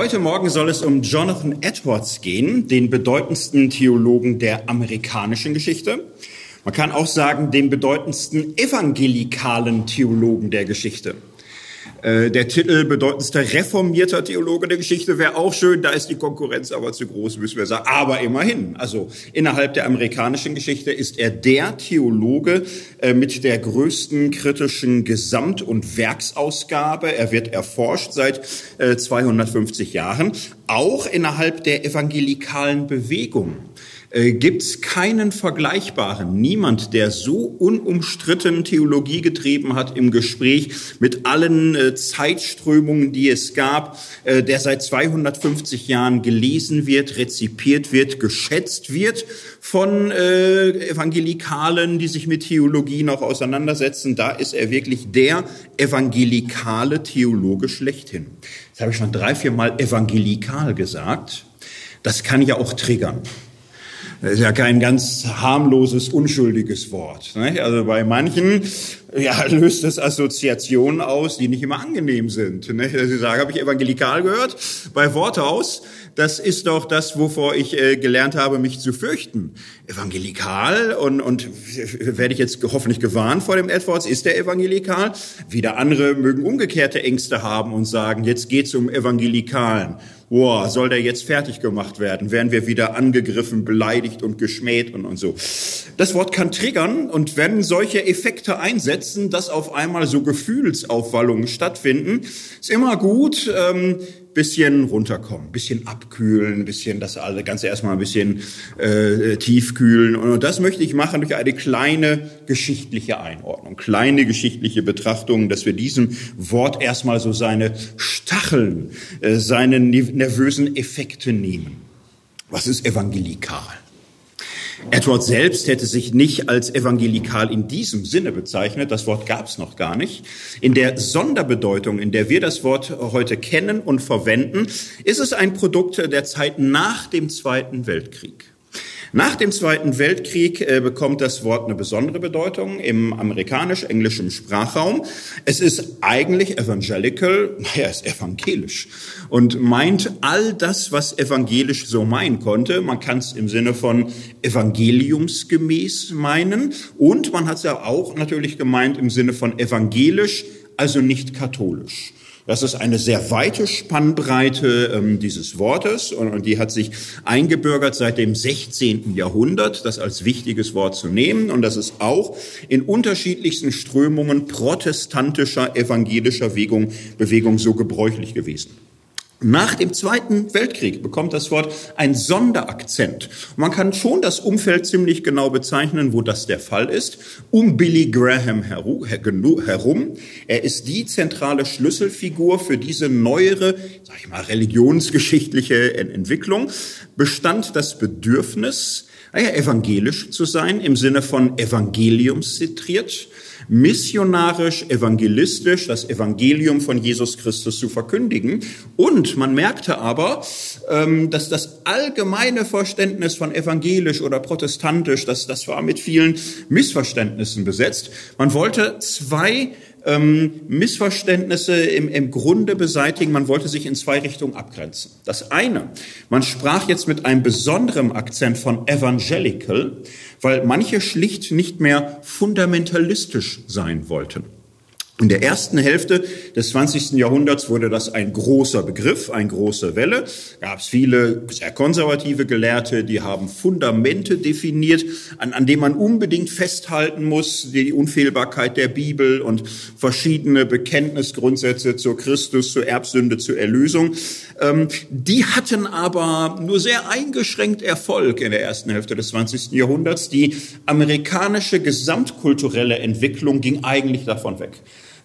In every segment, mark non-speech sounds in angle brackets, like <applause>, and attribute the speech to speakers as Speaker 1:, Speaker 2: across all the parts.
Speaker 1: Heute Morgen soll es um Jonathan Edwards gehen, den bedeutendsten Theologen der amerikanischen Geschichte. Man kann auch sagen, den bedeutendsten evangelikalen Theologen der Geschichte. Äh, der Titel bedeutendster reformierter Theologe der Geschichte wäre auch schön, da ist die Konkurrenz aber zu groß, müssen wir sagen. Aber immerhin, also innerhalb der amerikanischen Geschichte ist er der Theologe äh, mit der größten kritischen Gesamt- und Werksausgabe. Er wird erforscht seit 250 äh, Jahren, auch innerhalb der evangelikalen Bewegung äh, gibt es keinen vergleichbaren. Niemand, der so unumstritten Theologie getrieben hat im Gespräch mit allen äh, Zeitströmungen, die es gab, äh, der seit 250 Jahren gelesen wird, rezipiert wird, geschätzt wird von äh, Evangelikalen, die sich mit Theologie noch auseinandersetzen. Da ist er wirklich der evangelikale Theologe schlechthin. Das habe ich schon drei, vier Mal evangelikal gesagt. Das kann ja auch triggern. Das ist ja kein ganz harmloses, unschuldiges Wort. Ne? Also bei manchen ja, löst es Assoziationen aus, die nicht immer angenehm sind. Ne? Sie sagen, habe ich evangelikal gehört? Bei Worthaus, das ist doch das, wovor ich äh, gelernt habe, mich zu fürchten. Evangelikal und, und werde ich jetzt hoffentlich gewarnt vor dem Edwards, ist der evangelikal? Wieder andere mögen umgekehrte Ängste haben und sagen, jetzt geht's um Evangelikalen boah, soll der jetzt fertig gemacht werden? Werden wir wieder angegriffen, beleidigt und geschmäht und, und so. Das Wort kann triggern und wenn solche Effekte einsetzen, dass auf einmal so Gefühlsaufwallungen stattfinden, ist immer gut, ähm, bisschen runterkommen, bisschen abkühlen, bisschen das Ganze erstmal ein bisschen äh, tiefkühlen. Und das möchte ich machen durch eine kleine geschichtliche Einordnung, kleine geschichtliche Betrachtung, dass wir diesem Wort erstmal so seine Stacheln, äh, seine nervösen Effekte nehmen. Was ist evangelikal? Edward selbst hätte sich nicht als evangelikal in diesem Sinne bezeichnet. Das Wort gab es noch gar nicht. In der Sonderbedeutung, in der wir das Wort heute kennen und verwenden, ist es ein Produkt der Zeit nach dem Zweiten Weltkrieg. Nach dem Zweiten Weltkrieg äh, bekommt das Wort eine besondere Bedeutung im amerikanisch-englischen Sprachraum. Es ist eigentlich evangelical, <laughs> naja, es ist evangelisch und meint all das, was evangelisch so meinen konnte. Man kann es im Sinne von evangeliumsgemäß meinen und man hat es ja auch natürlich gemeint im Sinne von evangelisch, also nicht katholisch. Das ist eine sehr weite Spannbreite ähm, dieses Wortes und, und die hat sich eingebürgert seit dem 16. Jahrhundert, das als wichtiges Wort zu nehmen. Und das ist auch in unterschiedlichsten Strömungen protestantischer, evangelischer Bewegung, Bewegung so gebräuchlich gewesen. Nach dem Zweiten Weltkrieg bekommt das Wort ein Sonderakzent. Man kann schon das Umfeld ziemlich genau bezeichnen, wo das der Fall ist. Um Billy Graham herum. Er ist die zentrale Schlüsselfigur für diese neuere, sag ich mal, religionsgeschichtliche Entwicklung. Bestand das Bedürfnis, naja, evangelisch zu sein, im Sinne von evangeliumszitriert missionarisch, evangelistisch das Evangelium von Jesus Christus zu verkündigen. Und man merkte aber, ähm, dass das allgemeine Verständnis von evangelisch oder protestantisch, das, das war mit vielen Missverständnissen besetzt. Man wollte zwei ähm, Missverständnisse im, im Grunde beseitigen. Man wollte sich in zwei Richtungen abgrenzen. Das eine, man sprach jetzt mit einem besonderen Akzent von evangelical, weil manche schlicht nicht mehr fundamentalistisch sein wollten. In der ersten Hälfte des 20. Jahrhunderts wurde das ein großer Begriff, eine große Welle. Gab es viele sehr konservative Gelehrte, die haben Fundamente definiert, an, an denen man unbedingt festhalten muss, die Unfehlbarkeit der Bibel und verschiedene Bekenntnisgrundsätze zur Christus, zur Erbsünde, zur Erlösung. Ähm, die hatten aber nur sehr eingeschränkt Erfolg in der ersten Hälfte des 20. Jahrhunderts. Die amerikanische gesamtkulturelle Entwicklung ging eigentlich davon weg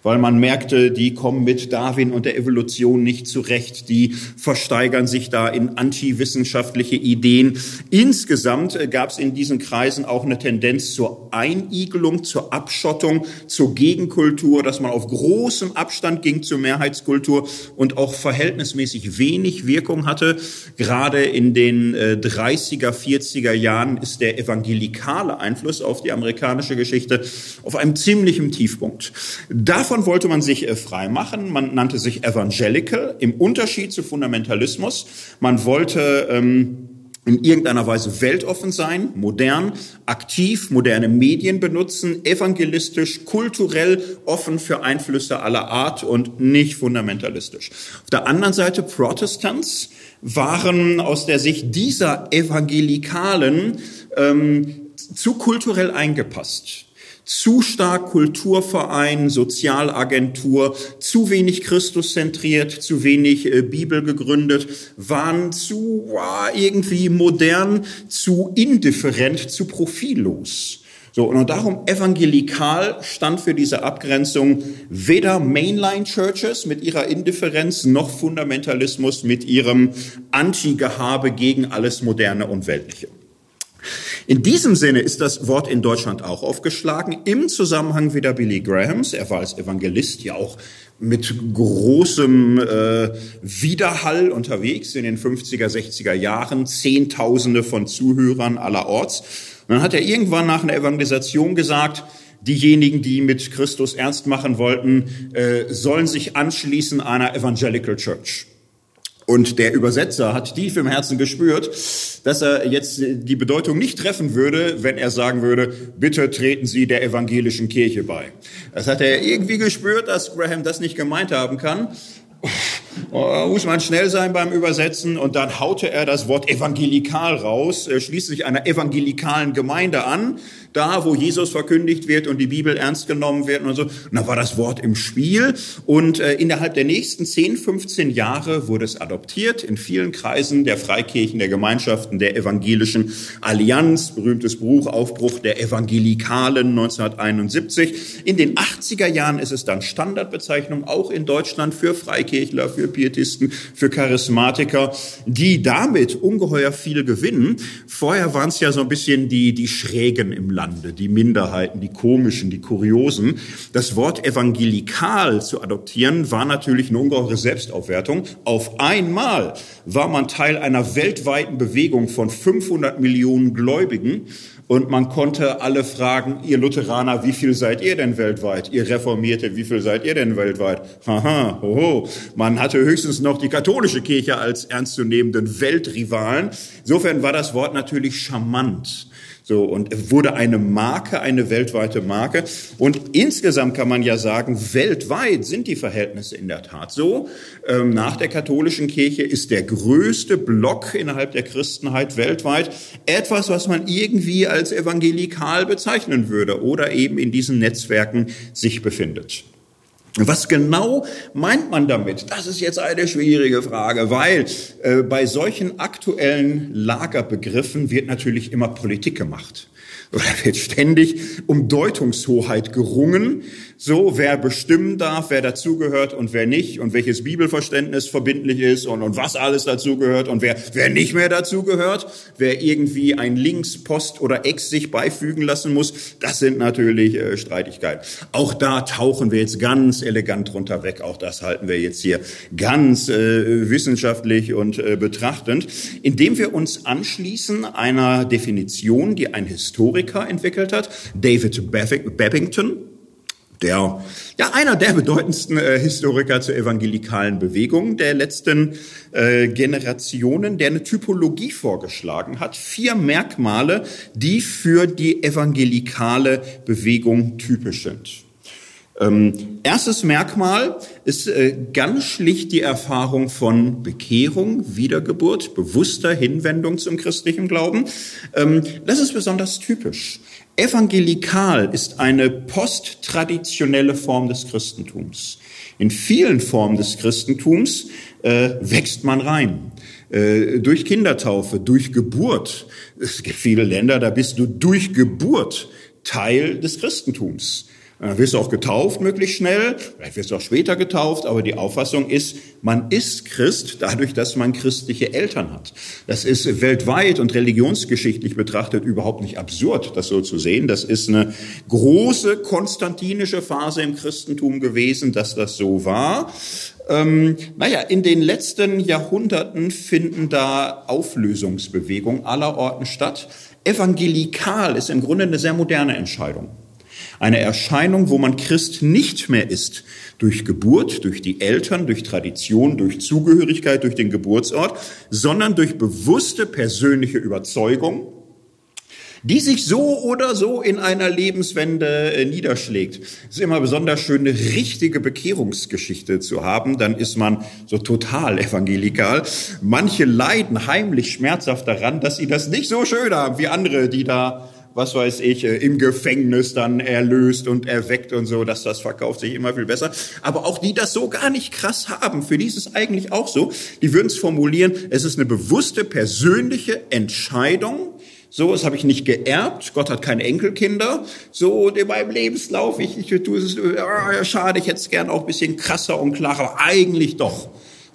Speaker 1: weil man merkte, die kommen mit Darwin und der Evolution nicht zurecht, die versteigern sich da in antiwissenschaftliche Ideen. Insgesamt äh, gab es in diesen Kreisen auch eine Tendenz zur Einigelung, zur Abschottung, zur Gegenkultur, dass man auf großem Abstand ging zur Mehrheitskultur und auch verhältnismäßig wenig Wirkung hatte. Gerade in den 30er, äh, 40er Jahren ist der evangelikale Einfluss auf die amerikanische Geschichte auf einem ziemlichen Tiefpunkt. Dafür davon wollte man sich äh, frei machen. Man nannte sich Evangelical im Unterschied zu Fundamentalismus. Man wollte ähm, in irgendeiner Weise weltoffen sein, modern, aktiv, moderne Medien benutzen, evangelistisch, kulturell offen für Einflüsse aller Art und nicht fundamentalistisch. Auf der anderen Seite Protestants waren aus der Sicht dieser Evangelikalen ähm, zu kulturell eingepasst zu stark Kulturverein, Sozialagentur, zu wenig Christus zentriert, zu wenig äh, Bibel gegründet, waren zu äh, irgendwie modern, zu indifferent, zu profillos. So, und darum evangelikal stand für diese Abgrenzung weder Mainline Churches mit ihrer Indifferenz noch Fundamentalismus mit ihrem Anti-Gehabe gegen alles Moderne und Weltliche. In diesem Sinne ist das Wort in Deutschland auch aufgeschlagen, im Zusammenhang wieder Billy Grahams. Er war als Evangelist ja auch mit großem äh, Widerhall unterwegs in den 50er, 60er Jahren, Zehntausende von Zuhörern allerorts. Und dann hat er irgendwann nach einer Evangelisation gesagt, diejenigen, die mit Christus ernst machen wollten, äh, sollen sich anschließen einer Evangelical Church. Und der Übersetzer hat tief im Herzen gespürt, dass er jetzt die Bedeutung nicht treffen würde, wenn er sagen würde, bitte treten Sie der evangelischen Kirche bei. Das hat er irgendwie gespürt, dass Graham das nicht gemeint haben kann. Da muss man schnell sein beim Übersetzen und dann haute er das Wort evangelikal raus, schließt sich einer evangelikalen Gemeinde an da, wo Jesus verkündigt wird und die Bibel ernst genommen wird und so. Und da war das Wort im Spiel und äh, innerhalb der nächsten 10, 15 Jahre wurde es adoptiert in vielen Kreisen der Freikirchen, der Gemeinschaften, der evangelischen Allianz, berühmtes Buch Aufbruch der Evangelikalen 1971. In den 80er Jahren ist es dann Standardbezeichnung auch in Deutschland für Freikirchler, für Pietisten, für Charismatiker, die damit ungeheuer viel gewinnen. Vorher waren es ja so ein bisschen die, die Schrägen im Land. Lande, die Minderheiten, die komischen, die kuriosen. Das Wort evangelikal zu adoptieren war natürlich eine ungeheure Selbstaufwertung. Auf einmal war man Teil einer weltweiten Bewegung von 500 Millionen Gläubigen und man konnte alle fragen, ihr Lutheraner, wie viel seid ihr denn weltweit? Ihr Reformierte, wie viel seid ihr denn weltweit? Haha, hoho. Man hatte höchstens noch die katholische Kirche als ernstzunehmenden Weltrivalen. Insofern war das Wort natürlich charmant. So, und wurde eine Marke, eine weltweite Marke. Und insgesamt kann man ja sagen, weltweit sind die Verhältnisse in der Tat so. Ähm, nach der katholischen Kirche ist der größte Block innerhalb der Christenheit weltweit etwas, was man irgendwie als evangelikal bezeichnen würde oder eben in diesen Netzwerken sich befindet. Was genau meint man damit? Das ist jetzt eine schwierige Frage, weil äh, bei solchen aktuellen Lagerbegriffen wird natürlich immer Politik gemacht. Oder wird ständig um Deutungshoheit gerungen so, wer bestimmen darf, wer dazugehört und wer nicht und welches Bibelverständnis verbindlich ist und, und was alles dazugehört und wer, wer nicht mehr dazugehört, wer irgendwie ein Links, Post oder Ex sich beifügen lassen muss, das sind natürlich äh, Streitigkeiten. Auch da tauchen wir jetzt ganz elegant drunter weg. Auch das halten wir jetzt hier ganz äh, wissenschaftlich und äh, betrachtend, indem wir uns anschließen einer Definition, die ein Historiker entwickelt hat, David Babington der, ja, einer der bedeutendsten äh, Historiker zur evangelikalen Bewegung der letzten äh, Generationen, der eine Typologie vorgeschlagen hat. Vier Merkmale, die für die evangelikale Bewegung typisch sind. Ähm, erstes Merkmal ist äh, ganz schlicht die Erfahrung von Bekehrung, Wiedergeburt, bewusster Hinwendung zum christlichen Glauben. Ähm, das ist besonders typisch. Evangelikal ist eine posttraditionelle Form des Christentums. In vielen Formen des Christentums äh, wächst man rein. Äh, durch Kindertaufe, durch Geburt. Es gibt viele Länder, da bist du durch Geburt Teil des Christentums. Dann wirst du auch getauft möglichst schnell, vielleicht wirst du auch später getauft, aber die Auffassung ist, man ist Christ dadurch, dass man christliche Eltern hat. Das ist weltweit und religionsgeschichtlich betrachtet überhaupt nicht absurd, das so zu sehen. Das ist eine große konstantinische Phase im Christentum gewesen, dass das so war. Ähm, naja, in den letzten Jahrhunderten finden da Auflösungsbewegungen aller Orten statt. Evangelikal ist im Grunde eine sehr moderne Entscheidung. Eine Erscheinung, wo man Christ nicht mehr ist. Durch Geburt, durch die Eltern, durch Tradition, durch Zugehörigkeit, durch den Geburtsort, sondern durch bewusste persönliche Überzeugung, die sich so oder so in einer Lebenswende äh, niederschlägt. Es ist immer besonders schön, eine richtige Bekehrungsgeschichte zu haben. Dann ist man so total evangelikal. Manche leiden heimlich schmerzhaft daran, dass sie das nicht so schön haben wie andere, die da was weiß ich, äh, im Gefängnis dann erlöst und erweckt und so, dass das verkauft sich immer viel besser. Aber auch die das so gar nicht krass haben, für die ist es eigentlich auch so, die würden es formulieren, es ist eine bewusste persönliche Entscheidung, so, das habe ich nicht geerbt. Gott hat keine Enkelkinder. So, in meinem Lebenslauf, ich, ich tue es, äh, schade, ich hätte es gern auch ein bisschen krasser und klarer, aber eigentlich doch.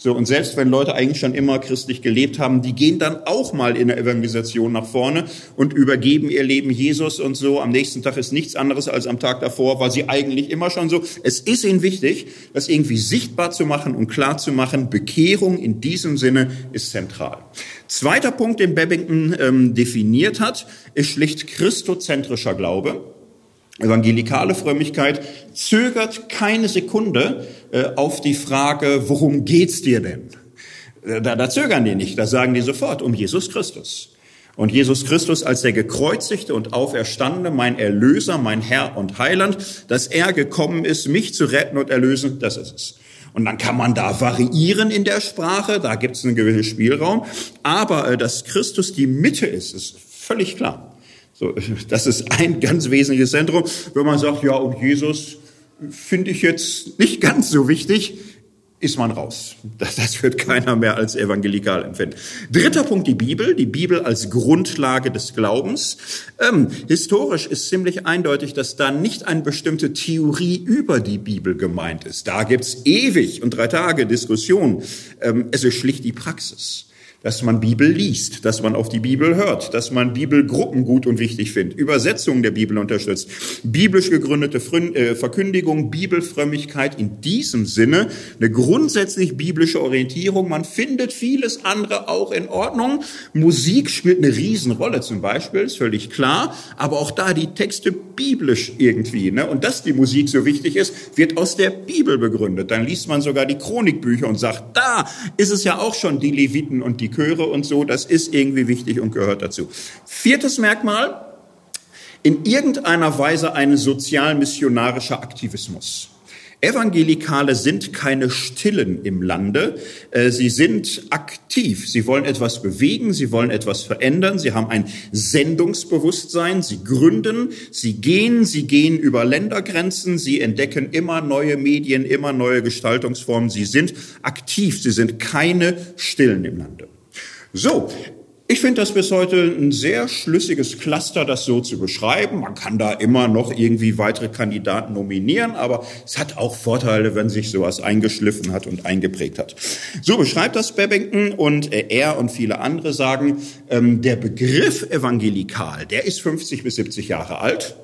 Speaker 1: So, und selbst wenn Leute eigentlich schon immer christlich gelebt haben, die gehen dann auch mal in der Evangelisation nach vorne und übergeben ihr Leben Jesus und so. Am nächsten Tag ist nichts anderes als am Tag davor, war sie eigentlich immer schon so. Es ist ihnen wichtig, das irgendwie sichtbar zu machen und klar zu machen. Bekehrung in diesem Sinne ist zentral. Zweiter Punkt, den Babington ähm, definiert hat, ist schlicht christozentrischer Glaube. Evangelikale Frömmigkeit zögert keine Sekunde äh, auf die Frage, worum geht's dir denn? Äh, da, da zögern die nicht, da sagen die sofort um Jesus Christus. Und Jesus Christus als der gekreuzigte und auferstandene, mein Erlöser, mein Herr und Heiland, dass er gekommen ist, mich zu retten und erlösen, das ist es. Und dann kann man da variieren in der Sprache, da gibt es einen gewissen Spielraum. Aber äh, dass Christus die Mitte ist, ist völlig klar. So, das ist ein ganz wesentliches Zentrum. Wenn man sagt, ja, und Jesus finde ich jetzt nicht ganz so wichtig, ist man raus. Das, das wird keiner mehr als evangelikal empfinden. Dritter Punkt, die Bibel. Die Bibel als Grundlage des Glaubens. Ähm, historisch ist ziemlich eindeutig, dass da nicht eine bestimmte Theorie über die Bibel gemeint ist. Da gibt's ewig und drei Tage Diskussion. Ähm, es ist schlicht die Praxis dass man Bibel liest, dass man auf die Bibel hört, dass man Bibelgruppen gut und wichtig findet, Übersetzungen der Bibel unterstützt, biblisch gegründete äh, Verkündigung, Bibelfrömmigkeit, in diesem Sinne eine grundsätzlich biblische Orientierung. Man findet vieles andere auch in Ordnung. Musik spielt eine Riesenrolle zum Beispiel, ist völlig klar, aber auch da die Texte biblisch irgendwie. Ne? Und dass die Musik so wichtig ist, wird aus der Bibel begründet. Dann liest man sogar die Chronikbücher und sagt, da ist es ja auch schon die Leviten und die Chöre und so, das ist irgendwie wichtig und gehört dazu. Viertes Merkmal, in irgendeiner Weise ein sozial-missionarischer Aktivismus. Evangelikale sind keine Stillen im Lande. Äh, sie sind aktiv. Sie wollen etwas bewegen. Sie wollen etwas verändern. Sie haben ein Sendungsbewusstsein. Sie gründen. Sie gehen. Sie gehen über Ländergrenzen. Sie entdecken immer neue Medien, immer neue Gestaltungsformen. Sie sind aktiv. Sie sind keine Stillen im Lande. So, ich finde das bis heute ein sehr schlüssiges Cluster, das so zu beschreiben. Man kann da immer noch irgendwie weitere Kandidaten nominieren, aber es hat auch Vorteile, wenn sich sowas eingeschliffen hat und eingeprägt hat. So beschreibt das Babington und er und viele andere sagen, ähm, der Begriff evangelikal, der ist 50 bis 70 Jahre alt.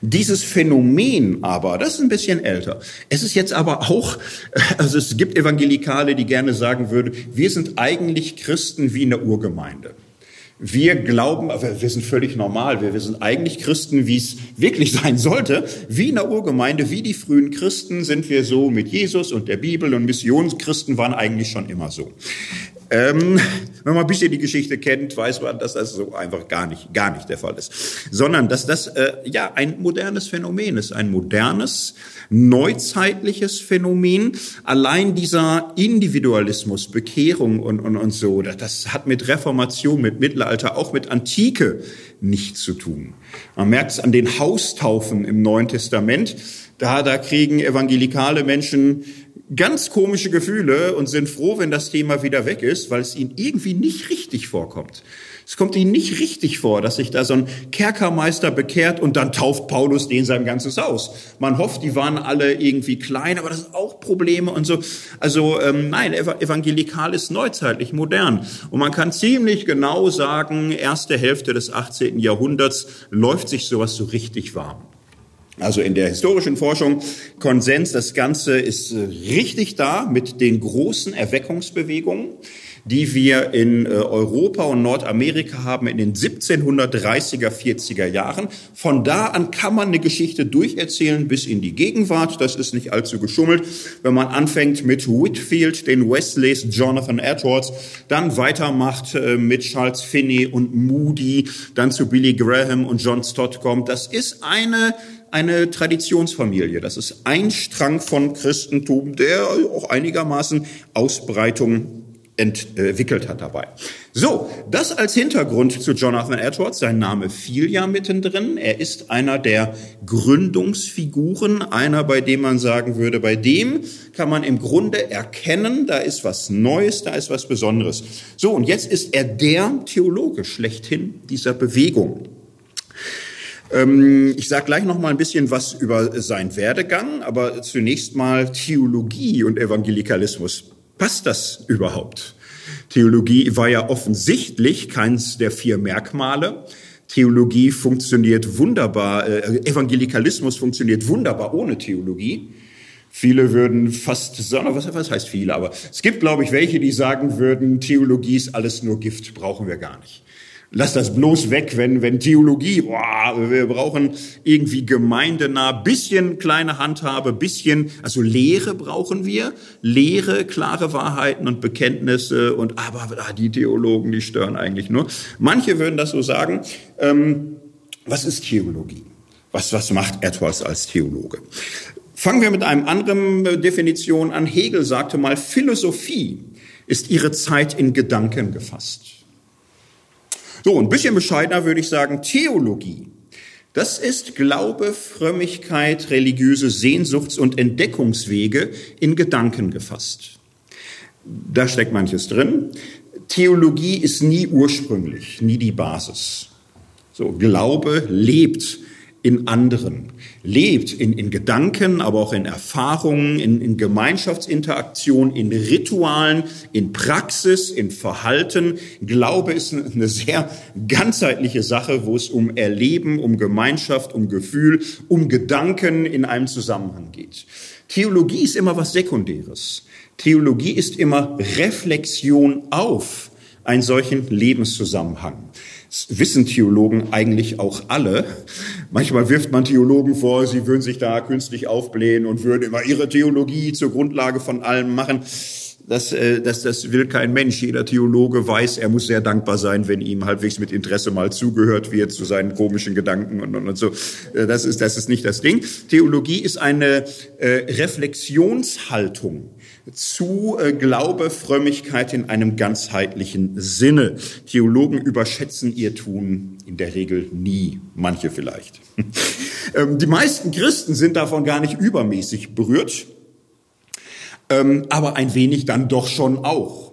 Speaker 1: Dieses Phänomen aber, das ist ein bisschen älter. Es ist jetzt aber auch, <laughs> also es gibt Evangelikale, die gerne sagen würden, wir sind eigentlich Christen wie in der Urgemeinde. Wir glauben, wir sind völlig normal, wir, wir sind eigentlich Christen, wie es wirklich <laughs> sein sollte. Wie in der Urgemeinde, wie die frühen Christen sind wir so mit Jesus und der Bibel und Missionschristen waren eigentlich schon immer so. Ähm, <laughs> wenn man ein bisschen die Geschichte kennt, weiß man, dass das so einfach gar nicht, gar nicht der Fall ist. Sondern, dass das, äh, ja, ein modernes Phänomen ist, ein modernes, neuzeitliches Phänomen. Allein dieser Individualismus, Bekehrung und, und, und so, das hat mit Reformation, mit Mittelalter, auch mit Antike nichts zu tun. Man merkt es an den Haustaufen im Neuen Testament. Da, da kriegen evangelikale Menschen ganz komische Gefühle und sind froh, wenn das Thema wieder weg ist, weil es ihnen irgendwie nicht richtig vorkommt. Es kommt ihnen nicht richtig vor, dass sich da so ein Kerkermeister bekehrt und dann tauft Paulus den sein ganzes Haus. Man hofft, die waren alle irgendwie klein, aber das sind auch Probleme und so. Also ähm, nein, evangelikal ist neuzeitlich, modern. Und man kann ziemlich genau sagen, erste Hälfte des 18. Jahrhunderts läuft sich sowas so richtig warm. Also in der historischen Forschung Konsens, das Ganze ist äh, richtig da mit den großen Erweckungsbewegungen. Die wir in äh, Europa und Nordamerika haben in den 1730er, 40er Jahren. Von da an kann man eine Geschichte durcherzählen bis in die Gegenwart. Das ist nicht allzu geschummelt. Wenn man anfängt mit Whitfield, den Wesleys, Jonathan Edwards, dann weitermacht äh, mit Charles Finney und Moody, dann zu Billy Graham und John Stott kommt. Das ist eine eine Traditionsfamilie. Das ist ein Strang von Christentum, der auch einigermaßen Ausbreitung entwickelt hat dabei. So, das als Hintergrund zu Jonathan Edwards. Sein Name fiel ja mittendrin. Er ist einer der Gründungsfiguren, einer, bei dem man sagen würde, bei dem kann man im Grunde erkennen, da ist was Neues, da ist was Besonderes. So, und jetzt ist er der Theologe schlechthin dieser Bewegung. Ähm, ich sage gleich noch mal ein bisschen was über seinen Werdegang, aber zunächst mal Theologie und Evangelikalismus. Passt das überhaupt? Theologie war ja offensichtlich keins der vier Merkmale. Theologie funktioniert wunderbar, äh, Evangelikalismus funktioniert wunderbar ohne Theologie. Viele würden fast sagen, was, was heißt viele, aber es gibt, glaube ich, welche, die sagen würden, Theologie ist alles nur Gift, brauchen wir gar nicht. Lass das bloß weg, wenn, wenn Theologie, boah, wir brauchen irgendwie gemeindenah, bisschen kleine Handhabe, bisschen, also Lehre brauchen wir, Lehre, klare Wahrheiten und Bekenntnisse und, aber ah, die Theologen, die stören eigentlich nur. Manche würden das so sagen. Ähm, was ist Theologie? Was, was macht Edwards als Theologe? Fangen wir mit einem anderen Definition an. Hegel sagte mal, Philosophie ist ihre Zeit in Gedanken gefasst. So, ein bisschen bescheidener würde ich sagen, Theologie. Das ist Glaube, Frömmigkeit, religiöse Sehnsuchts- und Entdeckungswege in Gedanken gefasst. Da steckt manches drin. Theologie ist nie ursprünglich, nie die Basis. So, Glaube lebt in anderen, lebt in, in Gedanken, aber auch in Erfahrungen, in, in Gemeinschaftsinteraktion, in Ritualen, in Praxis, in Verhalten. Glaube ist eine sehr ganzheitliche Sache, wo es um Erleben, um Gemeinschaft, um Gefühl, um Gedanken in einem Zusammenhang geht. Theologie ist immer was Sekundäres. Theologie ist immer Reflexion auf einen solchen Lebenszusammenhang wissen Theologen eigentlich auch alle. Manchmal wirft man Theologen vor, sie würden sich da künstlich aufblähen und würden immer ihre Theologie zur Grundlage von allem machen. Das, äh, das, das will kein Mensch. Jeder Theologe weiß, er muss sehr dankbar sein, wenn ihm halbwegs mit Interesse mal zugehört wird zu seinen komischen Gedanken und, und, und so. Äh, das ist, das ist nicht das Ding. Theologie ist eine äh, Reflexionshaltung zu äh, Glaube, Frömmigkeit in einem ganzheitlichen Sinne. Theologen überschätzen ihr Tun in der Regel nie, manche vielleicht. <laughs> ähm, die meisten Christen sind davon gar nicht übermäßig berührt, ähm, aber ein wenig dann doch schon auch.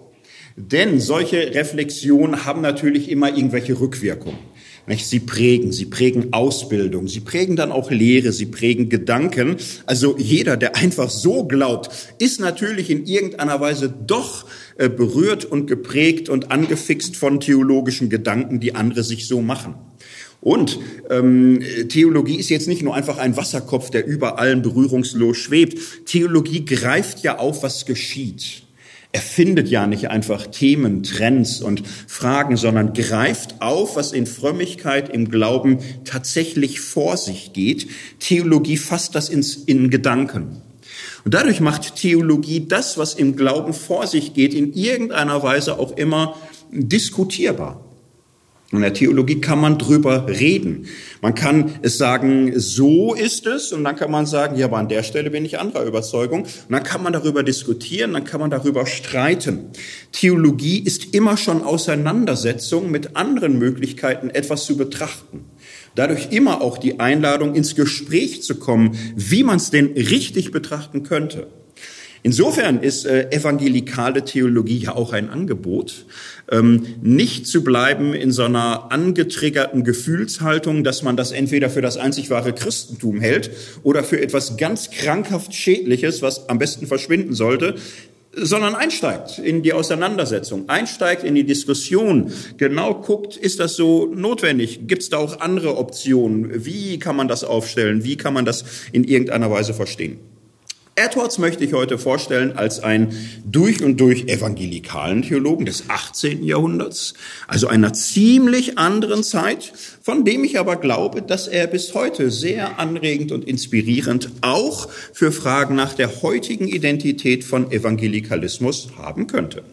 Speaker 1: Denn solche Reflexionen haben natürlich immer irgendwelche Rückwirkungen. Sie prägen, sie prägen Ausbildung, sie prägen dann auch Lehre, sie prägen Gedanken. Also jeder, der einfach so glaubt, ist natürlich in irgendeiner Weise doch äh, berührt und geprägt und angefixt von theologischen Gedanken, die andere sich so machen. Und ähm, Theologie ist jetzt nicht nur einfach ein Wasserkopf, der über allen berührungslos schwebt. Theologie greift ja auf, was geschieht. Er findet ja nicht einfach Themen, Trends und Fragen, sondern greift auf, was in Frömmigkeit, im Glauben tatsächlich vor sich geht. Theologie fasst das ins, in Gedanken. Und dadurch macht Theologie das, was im Glauben vor sich geht, in irgendeiner Weise auch immer diskutierbar. In der Theologie kann man drüber reden. Man kann es sagen, so ist es, und dann kann man sagen, ja, aber an der Stelle bin ich anderer Überzeugung. Und dann kann man darüber diskutieren, dann kann man darüber streiten. Theologie ist immer schon Auseinandersetzung mit anderen Möglichkeiten, etwas zu betrachten. Dadurch immer auch die Einladung, ins Gespräch zu kommen, wie man es denn richtig betrachten könnte. Insofern ist äh, evangelikale Theologie ja auch ein Angebot, ähm, nicht zu bleiben in so einer angetriggerten Gefühlshaltung, dass man das entweder für das einzig wahre Christentum hält oder für etwas ganz krankhaft Schädliches, was am besten verschwinden sollte, sondern einsteigt in die Auseinandersetzung, einsteigt in die Diskussion, genau guckt, ist das so notwendig? Gibt es da auch andere Optionen? Wie kann man das aufstellen? Wie kann man das in irgendeiner Weise verstehen? Edwards möchte ich heute vorstellen als einen durch und durch evangelikalen Theologen des 18. Jahrhunderts, also einer ziemlich anderen Zeit, von dem ich aber glaube, dass er bis heute sehr anregend und inspirierend auch für Fragen nach der heutigen Identität von Evangelikalismus haben könnte.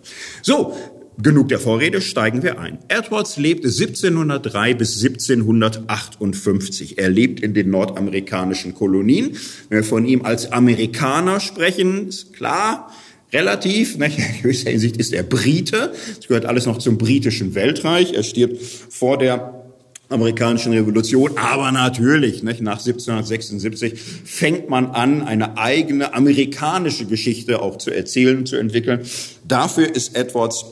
Speaker 1: So, Genug der Vorrede, steigen wir ein. Edwards lebte 1703 bis 1758. Er lebt in den nordamerikanischen Kolonien. Wenn wir von ihm als Amerikaner sprechen, ist klar, relativ, ne, <laughs> in gewisser Hinsicht ist er Brite. Es gehört alles noch zum britischen Weltreich. Er stirbt vor der amerikanischen Revolution, aber natürlich, nicht, nach 1776 fängt man an, eine eigene amerikanische Geschichte auch zu erzählen, zu entwickeln. Dafür ist Edwards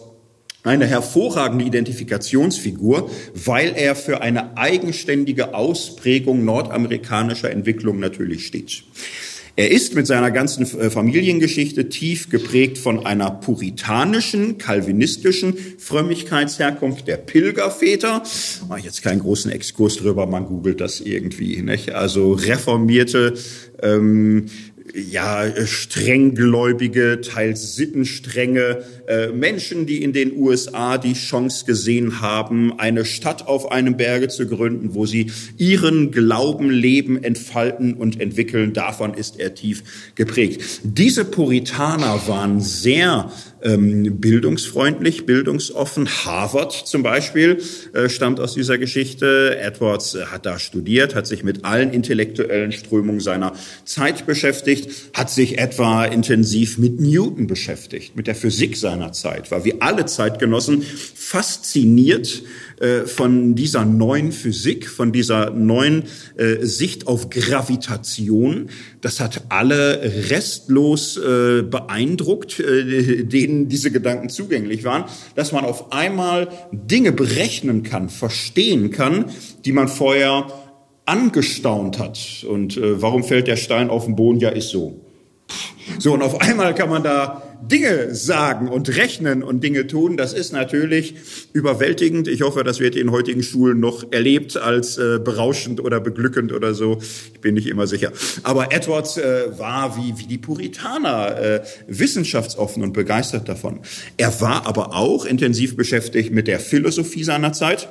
Speaker 1: eine hervorragende Identifikationsfigur, weil er für eine eigenständige Ausprägung nordamerikanischer Entwicklung natürlich steht. Er ist mit seiner ganzen äh, Familiengeschichte tief geprägt von einer puritanischen, kalvinistischen Frömmigkeitsherkunft der Pilgerväter. Mache ich jetzt keinen großen Exkurs drüber, man googelt das irgendwie. Nicht? Also reformierte ähm, ja, strenggläubige, teils sittenstrenge äh, Menschen, die in den USA die Chance gesehen haben, eine Stadt auf einem Berge zu gründen, wo sie ihren Glauben leben, entfalten und entwickeln. Davon ist er tief geprägt. Diese Puritaner waren sehr ähm, bildungsfreundlich, bildungsoffen. Harvard zum Beispiel äh, stammt aus dieser Geschichte. Edwards äh, hat da studiert, hat sich mit allen intellektuellen Strömungen seiner Zeit beschäftigt, hat sich etwa intensiv mit Newton beschäftigt, mit der Physik seiner Zeit, war wie alle Zeitgenossen fasziniert äh, von dieser neuen Physik, von dieser neuen äh, Sicht auf Gravitation. Das hat alle restlos äh, beeindruckt, äh, denen diese Gedanken zugänglich waren, dass man auf einmal Dinge berechnen kann, verstehen kann, die man vorher angestaunt hat. Und äh, warum fällt der Stein auf den Boden? Ja, ist so. So, und auf einmal kann man da Dinge sagen und rechnen und Dinge tun. Das ist natürlich überwältigend. Ich hoffe, das wird in heutigen Schulen noch erlebt als äh, berauschend oder beglückend oder so. Ich bin nicht immer sicher. Aber Edwards äh, war wie, wie die Puritaner äh, wissenschaftsoffen und begeistert davon. Er war aber auch intensiv beschäftigt mit der Philosophie seiner Zeit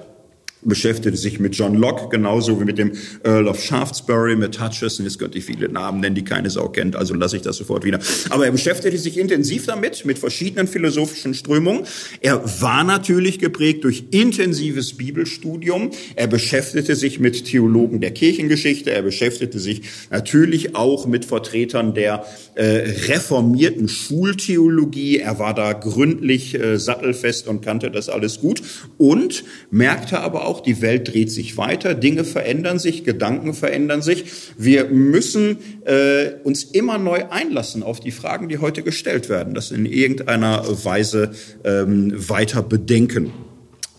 Speaker 1: beschäftigte sich mit John Locke, genauso wie mit dem Earl of Shaftesbury, mit Hutchison. Jetzt könnte ich viele Namen nennen, die keine Sau kennt, also lasse ich das sofort wieder. Aber er beschäftigte sich intensiv damit, mit verschiedenen philosophischen Strömungen. Er war natürlich geprägt durch intensives Bibelstudium. Er beschäftigte sich mit Theologen der Kirchengeschichte. Er beschäftigte sich natürlich auch mit Vertretern der äh, reformierten Schultheologie. Er war da gründlich äh, sattelfest und kannte das alles gut und merkte aber auch, die Welt dreht sich weiter, Dinge verändern sich, Gedanken verändern sich. Wir müssen äh, uns immer neu einlassen auf die Fragen, die heute gestellt werden, das in irgendeiner Weise ähm, weiter bedenken.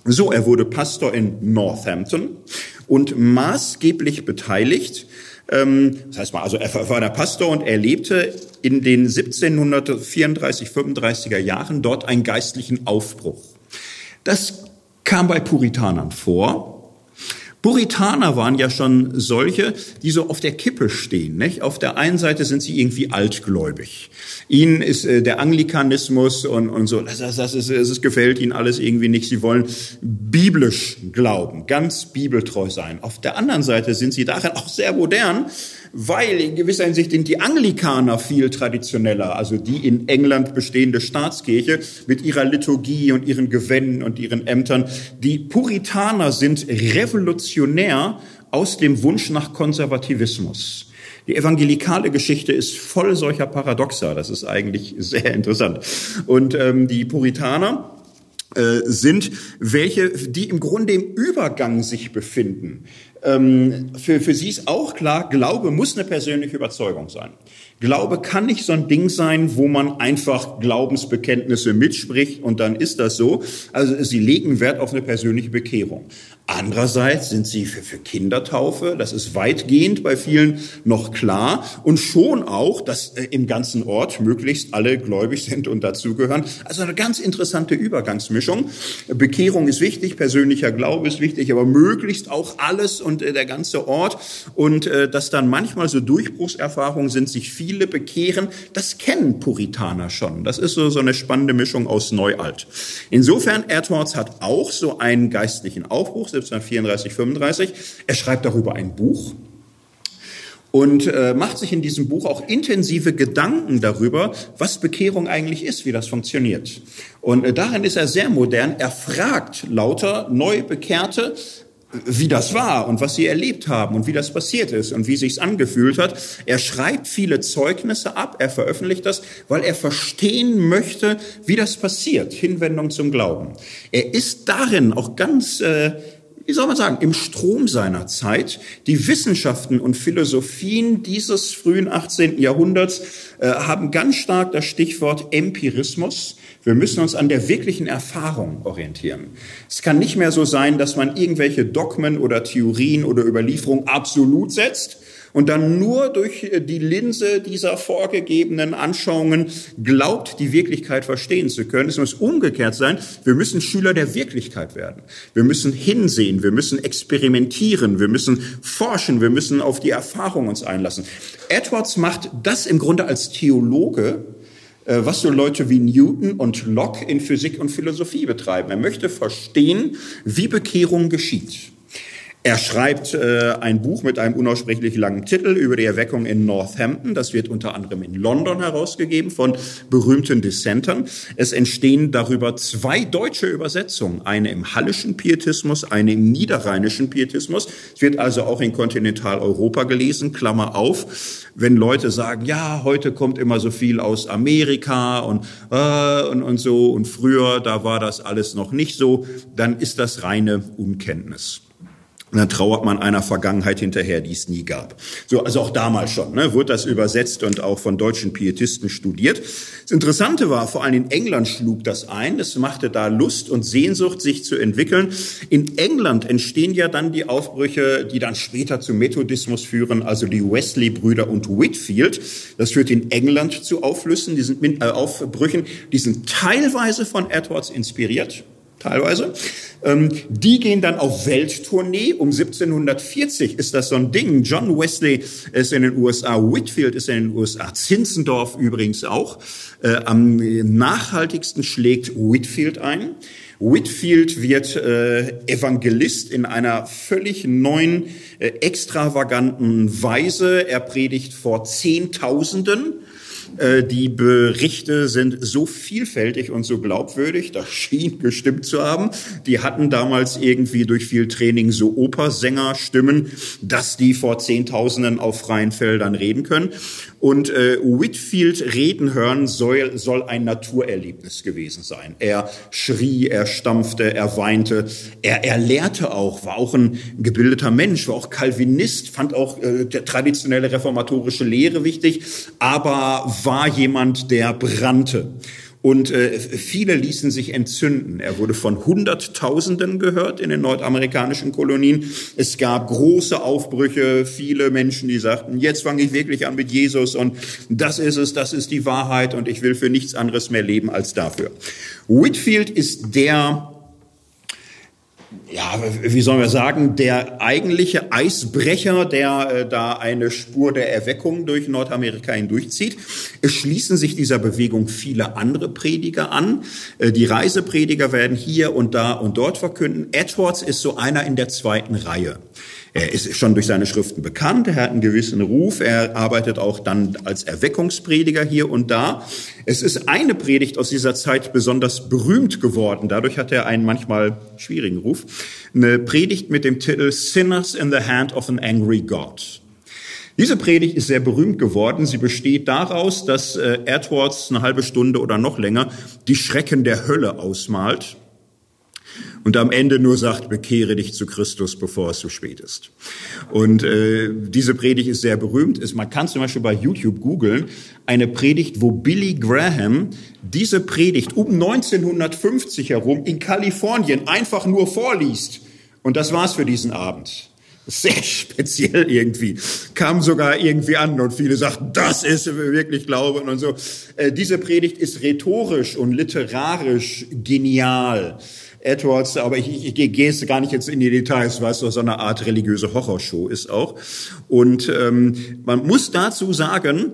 Speaker 1: So, er wurde Pastor in Northampton und maßgeblich beteiligt ähm, das heißt mal, also er war der Pastor und er lebte in den 1734, 35er Jahren dort einen geistlichen Aufbruch. Das kam bei Puritanern vor. Puritaner waren ja schon solche, die so auf der Kippe stehen. Nicht? Auf der einen Seite sind sie irgendwie altgläubig. Ihnen ist äh, der Anglikanismus und, und so, das, das, das, ist, das gefällt ihnen alles irgendwie nicht. Sie wollen biblisch glauben, ganz bibeltreu sein. Auf der anderen Seite sind sie darin auch sehr modern weil in gewisser Hinsicht sind die Anglikaner viel traditioneller, also die in England bestehende Staatskirche mit ihrer Liturgie und ihren Gewänden und ihren Ämtern. Die Puritaner sind revolutionär aus dem Wunsch nach Konservativismus. Die evangelikale Geschichte ist voll solcher Paradoxa. Das ist eigentlich sehr interessant. Und ähm, die Puritaner äh, sind welche, die im Grunde im Übergang sich befinden ähm, für, für sie ist auch klar, Glaube muss eine persönliche Überzeugung sein. Glaube kann nicht so ein Ding sein, wo man einfach Glaubensbekenntnisse mitspricht und dann ist das so. Also sie legen Wert auf eine persönliche Bekehrung. Andererseits sind sie für, für Kindertaufe, das ist weitgehend bei vielen noch klar und schon auch, dass äh, im ganzen Ort möglichst alle gläubig sind und dazugehören. Also eine ganz interessante Übergangsmischung. Bekehrung ist wichtig, persönlicher Glaube ist wichtig, aber möglichst auch alles und äh, der ganze Ort und äh, dass dann manchmal so Durchbruchserfahrungen sind, sich viele bekehren, das kennen Puritaner schon. Das ist so, so eine spannende Mischung aus Neu-Alt. Insofern, Edwards hat auch so einen geistlichen Aufbruch, 1734, 35. Er schreibt darüber ein Buch und äh, macht sich in diesem Buch auch intensive Gedanken darüber, was Bekehrung eigentlich ist, wie das funktioniert. Und äh, darin ist er sehr modern. Er fragt lauter Neubekehrte, wie das war und was sie erlebt haben und wie das passiert ist und wie sich's angefühlt hat. Er schreibt viele Zeugnisse ab, er veröffentlicht das, weil er verstehen möchte, wie das passiert. Hinwendung zum Glauben. Er ist darin auch ganz äh, wie soll man sagen, im Strom seiner Zeit. Die Wissenschaften und Philosophien dieses frühen 18. Jahrhunderts äh, haben ganz stark das Stichwort Empirismus. Wir müssen uns an der wirklichen Erfahrung orientieren. Es kann nicht mehr so sein, dass man irgendwelche Dogmen oder Theorien oder Überlieferungen absolut setzt und dann nur durch äh, die Linse dieser vorgegebenen Anschauungen glaubt, die Wirklichkeit verstehen zu können. Es muss umgekehrt sein. Wir müssen Schüler der Wirklichkeit werden. Wir müssen hinsehen, wir müssen experimentieren, wir müssen forschen, wir müssen auf die Erfahrung uns einlassen. Edwards macht das im Grunde als Theologe, äh, was so Leute wie Newton und Locke in Physik und Philosophie betreiben. Er möchte verstehen, wie Bekehrung geschieht. Er schreibt äh, ein Buch mit einem unaussprechlich langen Titel über die Erweckung in Northampton. Das wird unter anderem in London herausgegeben von berühmten Dissentern. Es entstehen darüber zwei deutsche Übersetzungen, eine im hallischen Pietismus, eine im niederrheinischen Pietismus. Es wird also auch in Kontinentaleuropa gelesen, Klammer auf. Wenn Leute sagen, ja, heute kommt immer so viel aus Amerika und, äh, und, und so und früher, da war das alles noch nicht so, dann ist das reine Unkenntnis. Und dann trauert man einer Vergangenheit hinterher, die es nie gab. So, also auch damals schon, ne, wurde das übersetzt und auch von deutschen Pietisten studiert. Das Interessante war, vor allem in England schlug das ein. Es machte da Lust und Sehnsucht, sich zu entwickeln. In England entstehen ja dann die Aufbrüche, die dann später zum Methodismus führen, also die Wesley-Brüder und Whitfield. Das führt in England zu Auflüssen, die sind, äh, Aufbrüchen, die sind teilweise von Edwards inspiriert teilweise. Ähm, die gehen dann auf Welttournee. Um 1740 ist das so ein Ding. John Wesley ist in den USA, Whitfield ist in den USA, Zinzendorf übrigens auch. Äh, am nachhaltigsten schlägt Whitfield ein. Whitfield wird äh, Evangelist in einer völlig neuen, äh, extravaganten Weise. Er predigt vor Zehntausenden äh, die Berichte sind so vielfältig und so glaubwürdig, das schien gestimmt zu haben. Die hatten damals irgendwie durch viel Training so Opersänger-Stimmen, dass die vor Zehntausenden auf freien Feldern reden können. Und äh, Whitfield reden hören soll, soll ein Naturerlebnis gewesen sein. Er schrie, er stampfte, er weinte, er, er lehrte auch, war auch ein gebildeter Mensch, war auch Calvinist, fand auch äh, der traditionelle reformatorische Lehre wichtig, aber war jemand, der brannte. Und äh, viele ließen sich entzünden. Er wurde von Hunderttausenden gehört in den nordamerikanischen Kolonien. Es gab große Aufbrüche, viele Menschen, die sagten, jetzt fange ich wirklich an mit Jesus und das ist es, das ist die Wahrheit und ich will für nichts anderes mehr leben als dafür. Whitfield ist der ja, wie sollen wir sagen, der eigentliche Eisbrecher, der äh, da eine Spur der Erweckung durch Nordamerika hindurchzieht. Es schließen sich dieser Bewegung viele andere Prediger an. Äh, die Reiseprediger werden hier und da und dort verkünden. Edwards ist so einer in der zweiten Reihe. Er ist schon durch seine Schriften bekannt, er hat einen gewissen Ruf, er arbeitet auch dann als Erweckungsprediger hier und da. Es ist eine Predigt aus dieser Zeit besonders berühmt geworden, dadurch hat er einen manchmal schwierigen Ruf. Eine Predigt mit dem Titel Sinners in the Hand of an Angry God. Diese Predigt ist sehr berühmt geworden. Sie besteht daraus, dass äh, Edwards eine halbe Stunde oder noch länger die Schrecken der Hölle ausmalt und am Ende nur sagt, bekehre dich zu Christus, bevor es zu spät ist. Und äh, diese Predigt ist sehr berühmt. Ist, man kann zum Beispiel bei YouTube googeln, eine Predigt, wo Billy Graham diese Predigt um 1950 herum in Kalifornien einfach nur vorliest. Und das war's für diesen Abend. Sehr speziell irgendwie. Kam sogar irgendwie an und viele sagten, das ist wirklich Glauben und so. Äh, diese Predigt ist rhetorisch und literarisch genial. Edwards, aber ich, ich, ich gehe jetzt gar nicht jetzt in die Details, weil es so eine Art religiöse Horrorshow ist auch. Und ähm, man muss dazu sagen,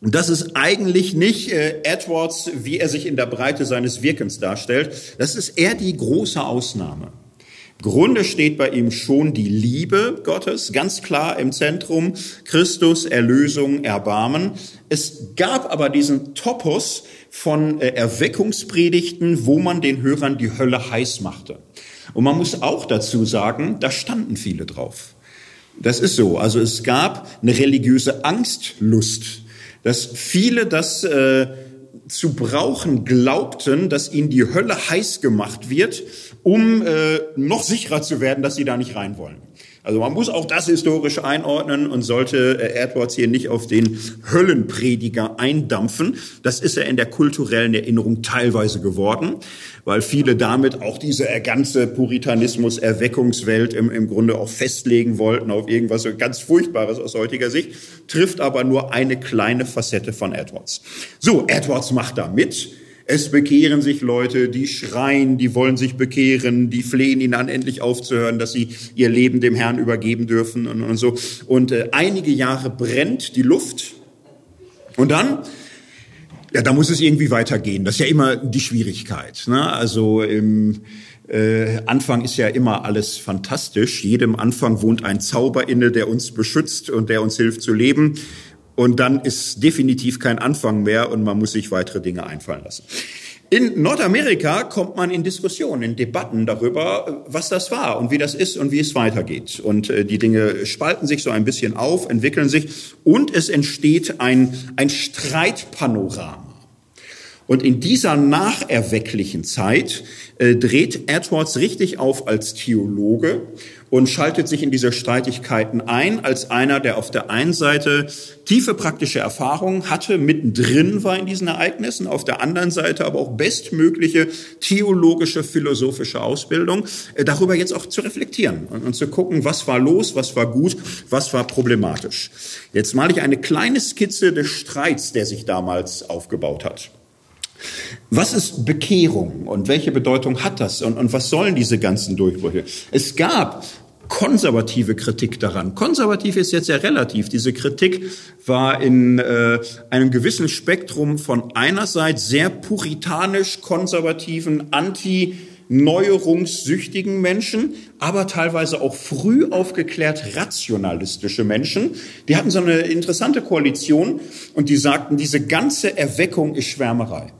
Speaker 1: das ist eigentlich nicht äh, Edwards, wie er sich in der Breite seines Wirkens darstellt. Das ist eher die große Ausnahme. Grunde steht bei ihm schon die Liebe Gottes, ganz klar im Zentrum, Christus, Erlösung, Erbarmen. Es gab aber diesen Topos von äh, Erweckungspredigten, wo man den Hörern die Hölle heiß machte. Und man muss auch dazu sagen, da standen viele drauf. Das ist so. Also es gab eine religiöse Angstlust, dass viele das äh, zu brauchen glaubten, dass ihnen die Hölle heiß gemacht wird, um äh, noch sicherer zu werden, dass sie da nicht rein wollen. Also man muss auch das historisch einordnen und sollte äh, Edwards hier nicht auf den Höllenprediger eindampfen. Das ist er in der kulturellen Erinnerung teilweise geworden, weil viele damit auch diese ganze Puritanismus, Erweckungswelt im, im Grunde auch festlegen wollten auf irgendwas ganz Furchtbares aus heutiger Sicht, trifft aber nur eine kleine Facette von Edwards. So, Edwards macht da mit es bekehren sich Leute, die schreien, die wollen sich bekehren, die flehen ihn an, endlich aufzuhören, dass sie ihr Leben dem Herrn übergeben dürfen und, und so. Und äh, einige Jahre brennt die Luft. Und dann, ja, da muss es irgendwie weitergehen. Das ist ja immer die Schwierigkeit. Ne? Also im äh, Anfang ist ja immer alles fantastisch. Jedem Anfang wohnt ein Zauber inne, der uns beschützt und der uns hilft zu leben. Und dann ist definitiv kein Anfang mehr und man muss sich weitere Dinge einfallen lassen. In Nordamerika kommt man in Diskussionen, in Debatten darüber, was das war und wie das ist und wie es weitergeht. Und äh, die Dinge spalten sich so ein bisschen auf, entwickeln sich und es entsteht ein, ein Streitpanorama. Und in dieser nacherwecklichen Zeit äh, dreht Edwards richtig auf als Theologe und schaltet sich in diese Streitigkeiten ein als einer, der auf der einen Seite tiefe praktische Erfahrungen hatte, mittendrin war in diesen Ereignissen, auf der anderen Seite aber auch bestmögliche theologische, philosophische Ausbildung, äh, darüber jetzt auch zu reflektieren und, und zu gucken, was war los, was war gut, was war problematisch. Jetzt male ich eine kleine Skizze des Streits, der sich damals aufgebaut hat. Was ist Bekehrung und welche Bedeutung hat das und, und was sollen diese ganzen Durchbrüche? Es gab konservative Kritik daran. Konservativ ist jetzt sehr relativ. Diese Kritik war in äh, einem gewissen Spektrum von einerseits sehr puritanisch konservativen, anti neuerungssüchtigen Menschen, aber teilweise auch früh aufgeklärt rationalistische Menschen. Die hatten so eine interessante Koalition und die sagten, diese ganze Erweckung ist Schwärmerei.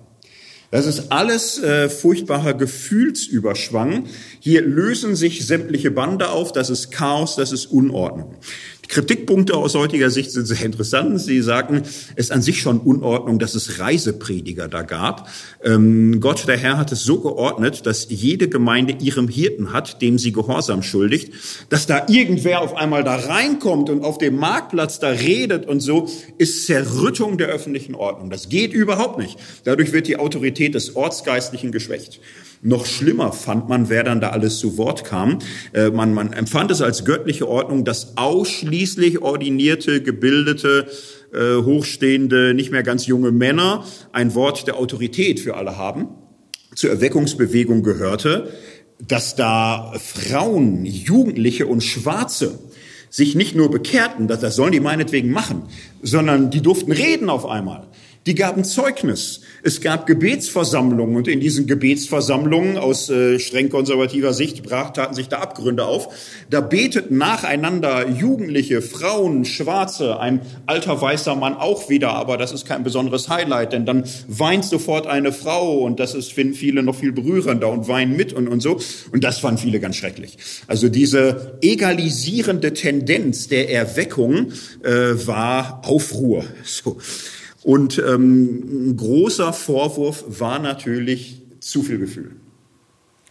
Speaker 1: Das ist alles äh, furchtbarer Gefühlsüberschwang. Hier lösen sich sämtliche Bande auf. Das ist Chaos, das ist Unordnung. Kritikpunkte aus heutiger Sicht sind sehr interessant. Sie sagen, es ist an sich schon Unordnung, dass es Reiseprediger da gab. Ähm, Gott, der Herr, hat es so geordnet, dass jede Gemeinde ihrem Hirten hat, dem sie Gehorsam schuldigt. Dass da irgendwer auf einmal da reinkommt und auf dem Marktplatz da redet und so, ist Zerrüttung der öffentlichen Ordnung. Das geht überhaupt nicht. Dadurch wird die Autorität des Ortsgeistlichen geschwächt. Noch schlimmer fand man, wer dann da alles zu Wort kam. Äh, man, man empfand es als göttliche Ordnung, dass ausschließlich ordinierte, gebildete, äh, hochstehende, nicht mehr ganz junge Männer ein Wort der Autorität für alle haben. Zur Erweckungsbewegung gehörte, dass da Frauen, Jugendliche und Schwarze sich nicht nur bekehrten, das, das sollen die meinetwegen machen, sondern die durften reden auf einmal. Die gaben Zeugnis. Es gab Gebetsversammlungen und in diesen Gebetsversammlungen aus äh, streng konservativer Sicht brach, taten sich da Abgründe auf. Da beteten nacheinander Jugendliche, Frauen, Schwarze, ein alter weißer Mann auch wieder, aber das ist kein besonderes Highlight, denn dann weint sofort eine Frau und das ist, finden viele noch viel berührender und weinen mit und, und so. Und das fanden viele ganz schrecklich. Also diese egalisierende Tendenz der Erweckung äh, war Aufruhr. So. Und ähm, ein großer Vorwurf war natürlich zu viel Gefühl.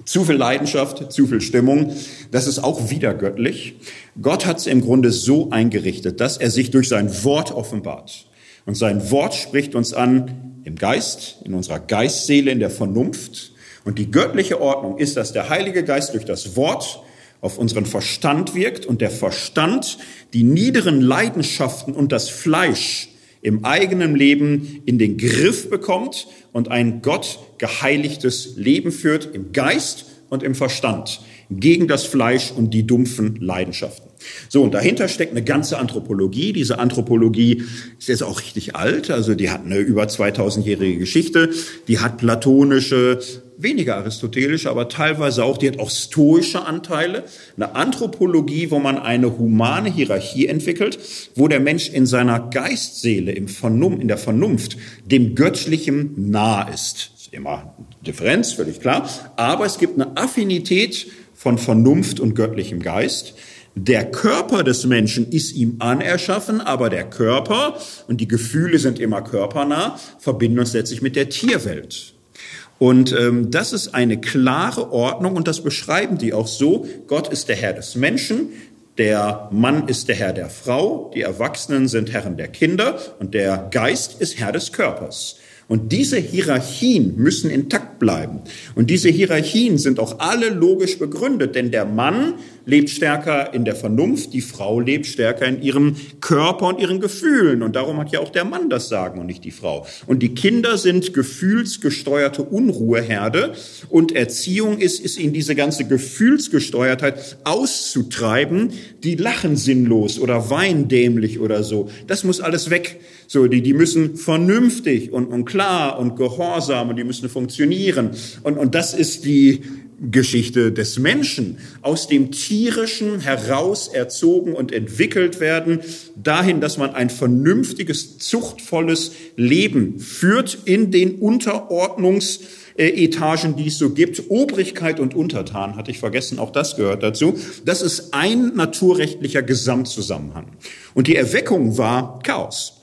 Speaker 1: Zu viel Leidenschaft, zu viel Stimmung. Das ist auch wieder göttlich. Gott hat es im Grunde so eingerichtet, dass er sich durch sein Wort offenbart. Und sein Wort spricht uns an im Geist, in unserer Geistseele, in der Vernunft. Und die göttliche Ordnung ist, dass der Heilige Geist durch das Wort auf unseren Verstand wirkt und der Verstand die niederen Leidenschaften und das Fleisch im eigenen Leben in den Griff bekommt und ein Gott geheiligtes Leben führt im Geist und im Verstand, gegen das Fleisch und die dumpfen Leidenschaften. So, und dahinter steckt eine ganze Anthropologie. Diese Anthropologie ist jetzt auch richtig alt, also die hat eine über 2000-jährige Geschichte, die hat platonische, weniger aristotelische, aber teilweise auch, die hat auch stoische Anteile. Eine Anthropologie, wo man eine humane Hierarchie entwickelt, wo der Mensch in seiner Geistseele, im Vernunft, in der Vernunft, dem Göttlichen nah ist. ist immer Differenz, völlig klar. Aber es gibt eine Affinität von Vernunft und göttlichem Geist. Der Körper des Menschen ist ihm anerschaffen, aber der Körper und die Gefühle sind immer körpernah, verbinden uns letztlich mit der Tierwelt. Und ähm, das ist eine klare Ordnung und das beschreiben die auch so. Gott ist der Herr des Menschen, der Mann ist der Herr der Frau, die Erwachsenen sind Herren der Kinder und der Geist ist Herr des Körpers. Und diese Hierarchien müssen intakt bleiben. Und diese Hierarchien sind auch alle logisch begründet, denn der Mann lebt stärker in der Vernunft, die Frau lebt stärker in ihrem Körper und ihren Gefühlen. Und darum hat ja auch der Mann das Sagen und nicht die Frau. Und die Kinder sind gefühlsgesteuerte Unruheherde. Und Erziehung ist, ist ihnen diese ganze Gefühlsgesteuertheit auszutreiben. Die lachen sinnlos oder weinen dämlich oder so. Das muss alles weg. So, die, die müssen vernünftig und, und klar und gehorsam und die müssen funktionieren. Und, und das ist die Geschichte des Menschen. Aus dem Tierischen heraus erzogen und entwickelt werden, dahin, dass man ein vernünftiges, zuchtvolles Leben führt in den Unterordnungs- Etagen, die es so gibt. Obrigkeit und Untertan, hatte ich vergessen, auch das gehört dazu. Das ist ein naturrechtlicher Gesamtzusammenhang. Und die Erweckung war Chaos.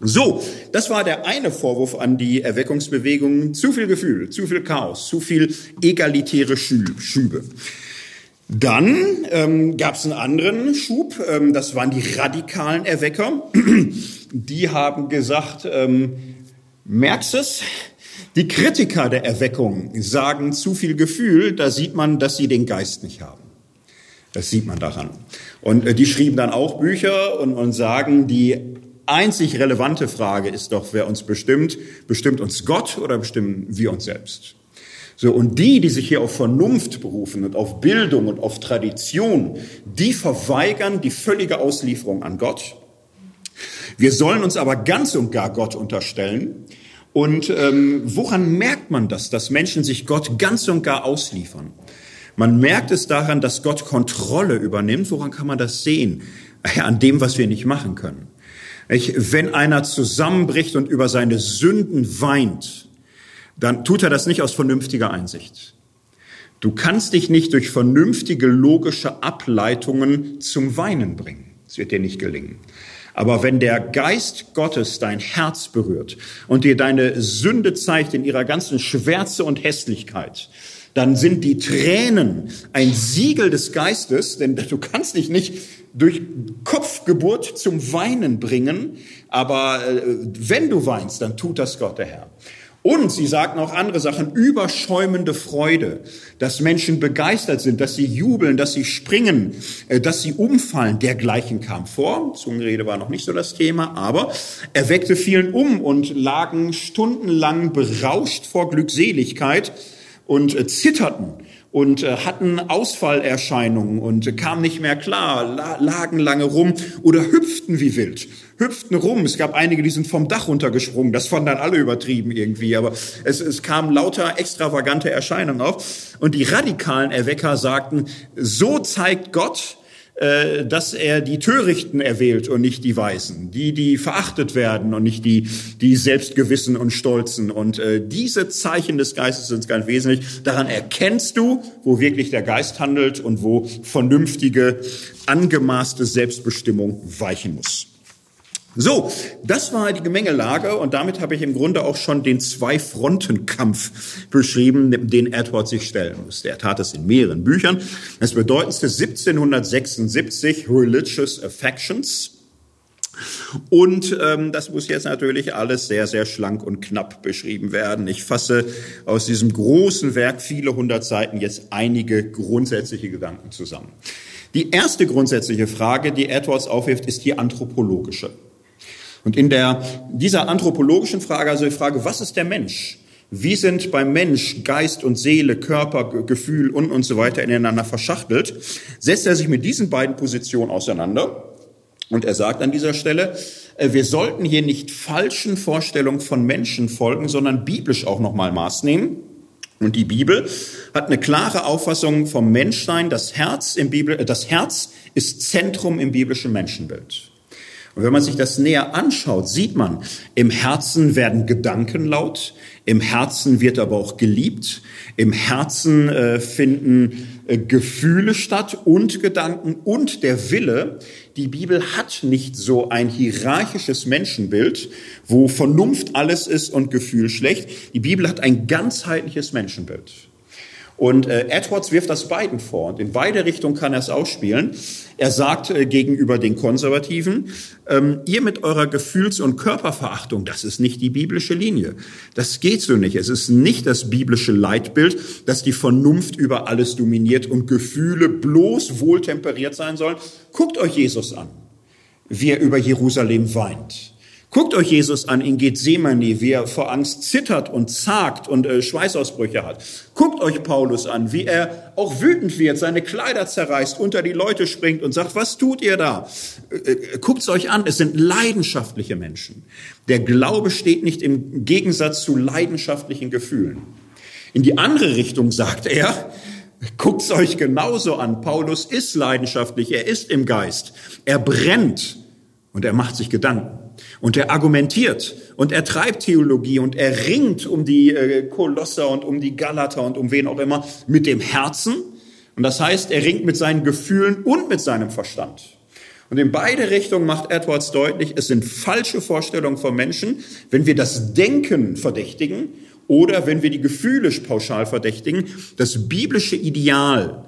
Speaker 1: So, das war der eine Vorwurf an die Erweckungsbewegung. Zu viel Gefühl, zu viel Chaos, zu viel egalitäre Schübe. Dann ähm, gab es einen anderen Schub, ähm, das waren die radikalen Erwecker. <clears throat> Die haben gesagt, ähm, merkst es? Die Kritiker der Erweckung sagen zu viel Gefühl, da sieht man, dass sie den Geist nicht haben. Das sieht man daran. Und äh, die schrieben dann auch Bücher und, und sagen, die einzig relevante Frage ist doch, wer uns bestimmt. Bestimmt uns Gott oder bestimmen wir uns selbst? So, und die, die sich hier auf Vernunft berufen und auf Bildung und auf Tradition, die verweigern die völlige Auslieferung an Gott. Wir sollen uns aber ganz und gar Gott unterstellen. Und ähm, woran merkt man das, dass Menschen sich Gott ganz und gar ausliefern? Man merkt es daran, dass Gott Kontrolle übernimmt. Woran kann man das sehen? An dem, was wir nicht machen können. Wenn einer zusammenbricht und über seine Sünden weint, dann tut er das nicht aus vernünftiger Einsicht. Du kannst dich nicht durch vernünftige logische Ableitungen zum Weinen bringen. Es wird dir nicht gelingen. Aber wenn der Geist Gottes dein Herz berührt und dir deine Sünde zeigt in ihrer ganzen Schwärze und Hässlichkeit, dann sind die Tränen ein Siegel des Geistes, denn du kannst dich nicht durch Kopfgeburt zum Weinen bringen, aber äh, wenn du weinst, dann tut das Gott der Herr. Und sie sagten auch andere Sachen, überschäumende Freude, dass Menschen begeistert sind, dass sie jubeln, dass sie springen, äh, dass sie umfallen. Dergleichen kam vor. Zungenrede war noch nicht so das Thema, aber er weckte vielen um und lagen stundenlang berauscht vor Glückseligkeit und äh, zitterten und äh, hatten Ausfallerscheinungen und kamen nicht mehr klar, lagen lange rum oder hüpften wie wild, hüpften rum. Es gab einige, die sind vom Dach runtergesprungen. Das fanden dann alle übertrieben irgendwie, aber es, es kamen lauter extravagante Erscheinungen auf. Und die radikalen Erwecker sagten, so zeigt Gott, dass er die Törichten erwählt und nicht die Weisen, die, die verachtet werden und nicht die, die Selbstgewissen und Stolzen. Und äh, diese Zeichen des Geistes sind ganz wesentlich. Daran erkennst du, wo wirklich der Geist handelt und wo vernünftige, angemaßte Selbstbestimmung weichen muss. So, das war die Gemengelage und damit habe ich im Grunde auch schon den Zwei-Fronten-Kampf beschrieben, den Edward sich stellen muss. Er tat es in mehreren Büchern. Das bedeutendste 1776 Religious Affections. Und ähm, das muss jetzt natürlich alles sehr, sehr schlank und knapp beschrieben werden. Ich fasse aus diesem großen Werk, viele hundert Seiten, jetzt einige grundsätzliche Gedanken zusammen. Die erste grundsätzliche Frage, die Edwards aufwirft, ist die anthropologische. Und in der, dieser anthropologischen Frage, also die Frage, was ist der Mensch? Wie sind beim Mensch Geist und Seele, Körper, Gefühl und, und so weiter ineinander verschachtelt? Setzt er sich mit diesen beiden Positionen auseinander. Und er sagt an dieser Stelle, äh, wir sollten hier nicht falschen Vorstellungen von Menschen folgen, sondern biblisch auch nochmal Maß nehmen. Und die Bibel hat eine klare Auffassung vom Menschsein. Das Herz im Bibel, äh, das Herz ist Zentrum im biblischen Menschenbild. Und wenn man sich das näher anschaut, sieht man, im Herzen werden Gedanken laut, im Herzen wird aber auch geliebt, im Herzen äh, finden äh, Gefühle statt und Gedanken und der Wille. Die Bibel hat nicht so ein hierarchisches Menschenbild, wo Vernunft alles ist und Gefühl schlecht. Die Bibel hat ein ganzheitliches Menschenbild. Und äh, Edwards wirft das beiden vor und in beide Richtungen kann er es ausspielen. Er sagt äh, gegenüber den Konservativen, ähm, ihr mit eurer Gefühls- und Körperverachtung, das ist nicht die biblische Linie. Das geht so nicht. Es ist nicht das biblische Leitbild, dass die Vernunft über alles dominiert und Gefühle bloß wohltemperiert sein sollen. Guckt euch Jesus an, wie er über Jerusalem weint Guckt euch Jesus an in Gethsemane, wie er vor Angst zittert und zagt und äh, Schweißausbrüche hat. Guckt euch Paulus an, wie er auch wütend wird, seine Kleider zerreißt, unter die Leute springt und sagt, was tut ihr da? Äh, äh Guckt's euch an, es sind leidenschaftliche Menschen. Der Glaube steht nicht im Gegensatz zu leidenschaftlichen Gefühlen. In die andere Richtung sagt er, guckt's euch genauso an. Paulus ist leidenschaftlich, er ist im Geist, er brennt und er macht sich Gedanken. Und er argumentiert und er treibt Theologie und er ringt um die äh, Kolosser und um die Galater und um wen auch immer mit dem Herzen. Und das heißt, er ringt mit seinen Gefühlen und mit seinem Verstand. Und in beide Richtungen macht Edwards deutlich, es sind falsche Vorstellungen von Menschen, wenn wir das Denken verdächtigen oder wenn wir die Gefühle pauschal verdächtigen. Das biblische Ideal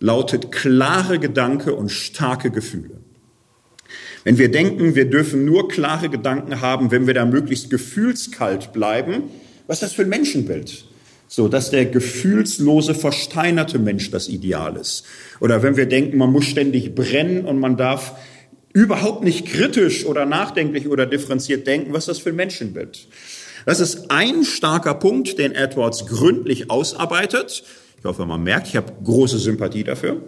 Speaker 1: lautet klare Gedanke und starke Gefühle. Wenn wir denken, wir dürfen nur klare Gedanken haben, wenn wir da möglichst gefühlskalt bleiben, was ist das für ein Menschenbild? So, dass der gefühlslose, versteinerte Mensch das Ideal ist. Oder wenn wir denken, man muss ständig brennen und man darf überhaupt nicht kritisch oder nachdenklich oder differenziert denken, was ist das für ein Menschenbild? Das ist ein starker Punkt, den Edwards gründlich ausarbeitet. Ich hoffe, man merkt, ich habe große Sympathie dafür.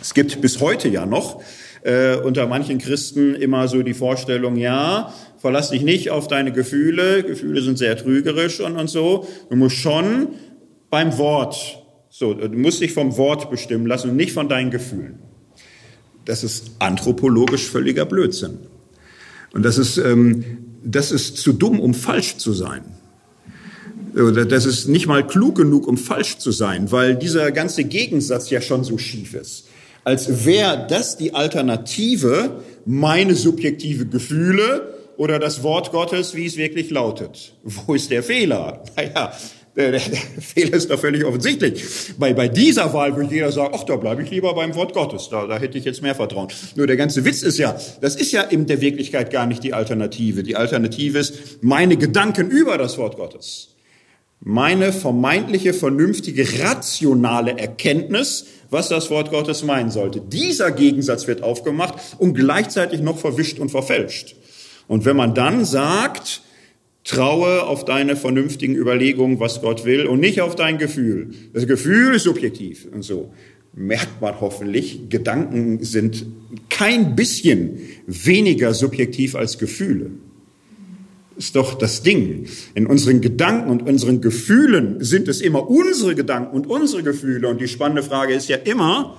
Speaker 1: Es gibt bis heute ja noch äh, unter manchen Christen immer so die Vorstellung, ja, verlass dich nicht auf deine Gefühle, Gefühle sind sehr trügerisch und, und so. Du musst schon beim Wort, so, du musst dich vom Wort bestimmen lassen und nicht von deinen Gefühlen. Das ist anthropologisch völliger Blödsinn. Und das ist, ähm, das ist zu dumm, um falsch zu sein. Das ist nicht mal klug genug, um falsch zu sein, weil dieser ganze Gegensatz ja schon so schief ist als wäre das die Alternative, meine subjektive Gefühle oder das Wort Gottes, wie es wirklich lautet. <laughs> Wo ist der Fehler? <laughs> Naja, der, der, der Fehler ist doch völlig offensichtlich. Bei, bei dieser Wahl würde jeder sagen, ach, da bleibe ich lieber beim Wort Gottes, da, da hätte ich jetzt mehr Vertrauen. Nur der ganze Witz ist ja, das ist ja in der Wirklichkeit gar nicht die Alternative. Die Alternative ist meine Gedanken über das Wort Gottes. Meine vermeintliche, vernünftige, rationale Erkenntnis was das Wort Gottes meinen sollte. Dieser Gegensatz wird aufgemacht und gleichzeitig noch verwischt und verfälscht. Und wenn man dann sagt, traue auf deine vernünftigen Überlegungen, was Gott will und nicht auf dein Gefühl. Das Gefühl ist subjektiv und so. Merkt man hoffentlich, Gedanken sind kein bisschen weniger subjektiv als Gefühle ist doch das Ding. In unseren Gedanken und unseren Gefühlen sind es immer unsere Gedanken und unsere Gefühle. Und die spannende Frage ist ja immer,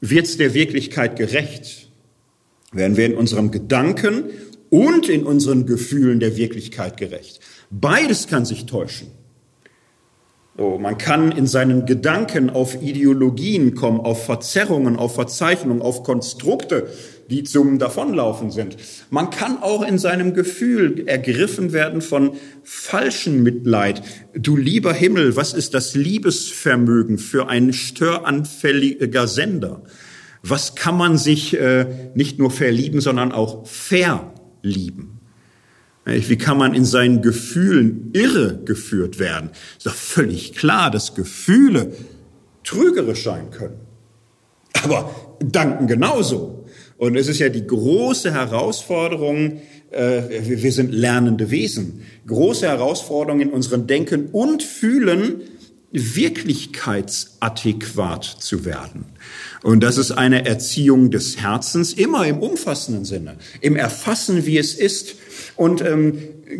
Speaker 1: wird es der Wirklichkeit gerecht? Werden wir in unserem Gedanken und in unseren Gefühlen der Wirklichkeit gerecht? Beides kann sich täuschen. So, man kann in seinen Gedanken auf Ideologien kommen, auf Verzerrungen, auf Verzeichnungen, auf Konstrukte, die zum Davonlaufen sind. Man kann auch in seinem Gefühl ergriffen werden von falschen Mitleid. Du lieber Himmel, was ist das Liebesvermögen für ein störanfälliger Sender? Was kann man sich äh, nicht nur verlieben, sondern auch verlieben? Wie kann man in seinen Gefühlen irre geführt werden? Ist doch völlig klar, dass Gefühle trügerisch sein können. Aber danken genauso. Und es ist ja die große Herausforderung, äh, wir sind lernende Wesen. Große Herausforderungen in unserem Denken und Fühlen, wirklichkeitsadäquat zu werden. Und das ist eine Erziehung des Herzens, immer im umfassenden Sinne, im Erfassen, wie es ist. Und ähm,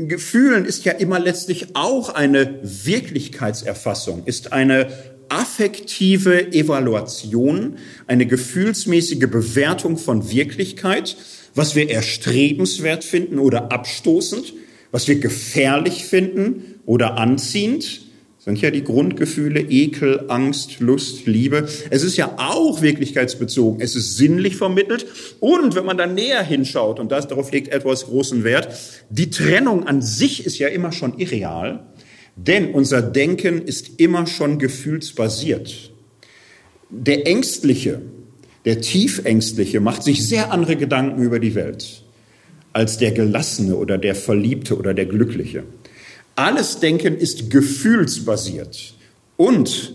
Speaker 1: Gefühlen ist ja immer letztlich auch eine Wirklichkeitserfassung, ist eine affektive Evaluation, eine gefühlsmäßige Bewertung von Wirklichkeit, was wir erstrebenswert finden oder abstoßend, was wir gefährlich finden oder anziehend, sind ja die Grundgefühle Ekel, Angst, Lust, Liebe. Es ist ja auch wirklichkeitsbezogen. Es ist sinnlich vermittelt. Und wenn man dann näher hinschaut, und das, darauf legt etwas großen Wert, die Trennung an sich ist ja immer schon irreal, denn unser Denken ist immer schon gefühlsbasiert. Der Ängstliche, der Tiefängstliche macht sich sehr andere Gedanken über die Welt als der Gelassene oder der Verliebte oder der Glückliche. Alles Denken ist gefühlsbasiert und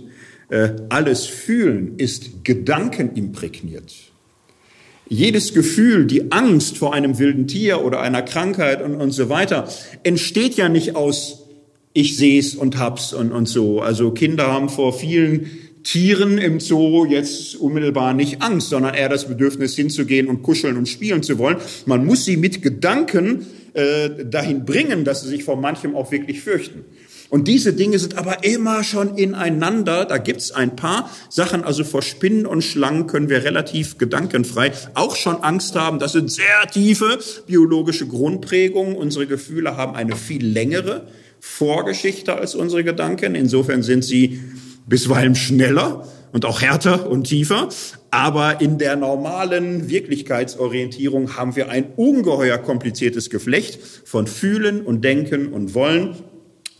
Speaker 1: äh, alles Fühlen ist gedankenimprägniert. Jedes Gefühl, die Angst vor einem wilden Tier oder einer Krankheit und, und so weiter, entsteht ja nicht aus ich seh's und hab's und, und so. Also Kinder haben vor vielen Tieren im Zoo jetzt unmittelbar nicht Angst, sondern eher das Bedürfnis hinzugehen und kuscheln und spielen zu wollen. Man muss sie mit Gedanken äh, dahin bringen, dass sie sich vor manchem auch wirklich fürchten. Und diese Dinge sind aber immer schon ineinander. Da gibt's ein paar Sachen. Also vor Spinnen und Schlangen können wir relativ gedankenfrei auch schon Angst haben. Das sind sehr tiefe biologische Grundprägungen. Unsere Gefühle haben eine viel längere Vorgeschichte als unsere Gedanken. Insofern sind sie bisweilen schneller und auch härter und tiefer. Aber in der normalen Wirklichkeitsorientierung haben wir ein ungeheuer kompliziertes Geflecht von Fühlen und Denken und Wollen.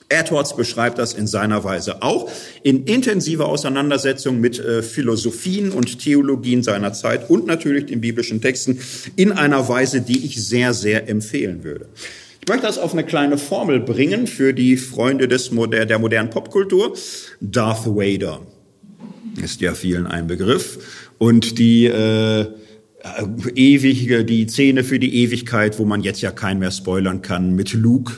Speaker 1: Edwards beschreibt das in seiner Weise auch in intensiver Auseinandersetzung mit äh, Philosophien und Theologien seiner Zeit und natürlich den biblischen Texten in einer Weise, die ich sehr, sehr empfehlen würde. Ich möchte das auf eine kleine Formel bringen für die Freunde des, der modernen Popkultur. Darth Vader ist ja vielen ein Begriff. Und die äh, ewige, die Szene für die Ewigkeit, wo man jetzt ja keinen mehr spoilern kann, mit Luke.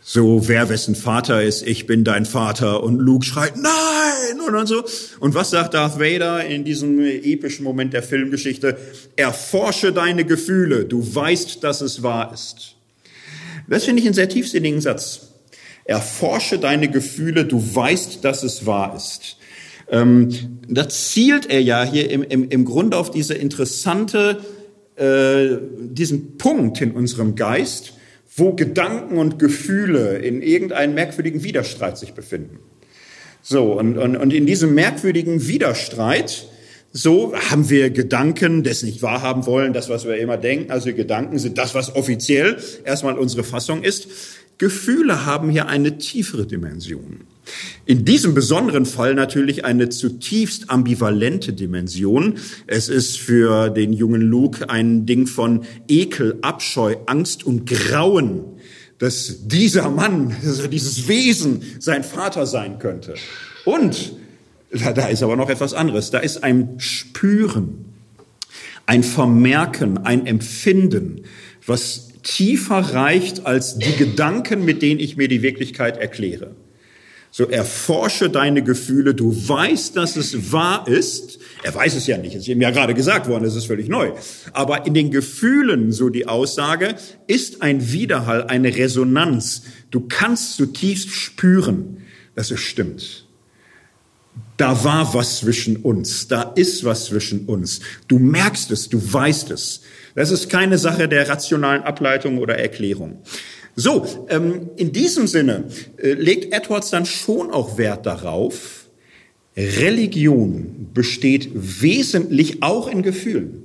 Speaker 1: So, wer wessen Vater ist, ich bin dein Vater. Und Luke schreit, nein! Und, und so. Und was sagt Darth Vader in diesem epischen Moment der Filmgeschichte? Erforsche deine Gefühle, du weißt, dass es wahr ist. Das finde ich einen sehr tiefsinnigen Satz. Erforsche deine Gefühle, du weißt, dass es wahr ist. Ähm, da zielt er ja hier im, im, im Grunde auf diese interessante, äh, diesen Punkt in unserem Geist, wo Gedanken und Gefühle in irgendeinem merkwürdigen Widerstreit sich befinden. So, und, und, und in diesem merkwürdigen Widerstreit, so haben wir Gedanken, das nicht wahrhaben wollen, das, was wir immer denken. Also Gedanken sind das, was offiziell erstmal unsere Fassung ist. Gefühle haben hier eine tiefere Dimension. In diesem besonderen Fall natürlich eine zutiefst ambivalente Dimension. Es ist für den jungen Luke ein Ding von Ekel, Abscheu, Angst und Grauen, dass dieser Mann, dieses Wesen sein Vater sein könnte. Und da ist aber noch etwas anderes. Da ist ein Spüren, ein Vermerken, ein Empfinden, was tiefer reicht als die Gedanken, mit denen ich mir die Wirklichkeit erkläre. So erforsche deine Gefühle. Du weißt, dass es wahr ist. Er weiß es ja nicht. Es ist ihm ja gerade gesagt worden. Es ist völlig neu. Aber in den Gefühlen, so die Aussage, ist ein Widerhall, eine Resonanz. Du kannst zutiefst spüren, dass es stimmt. Da war was zwischen uns. Da ist was zwischen uns. Du merkst es. Du weißt es. Das ist keine Sache der rationalen Ableitung oder Erklärung. So, ähm, in diesem Sinne äh, legt Edwards dann schon auch Wert darauf, Religion besteht wesentlich auch in Gefühlen.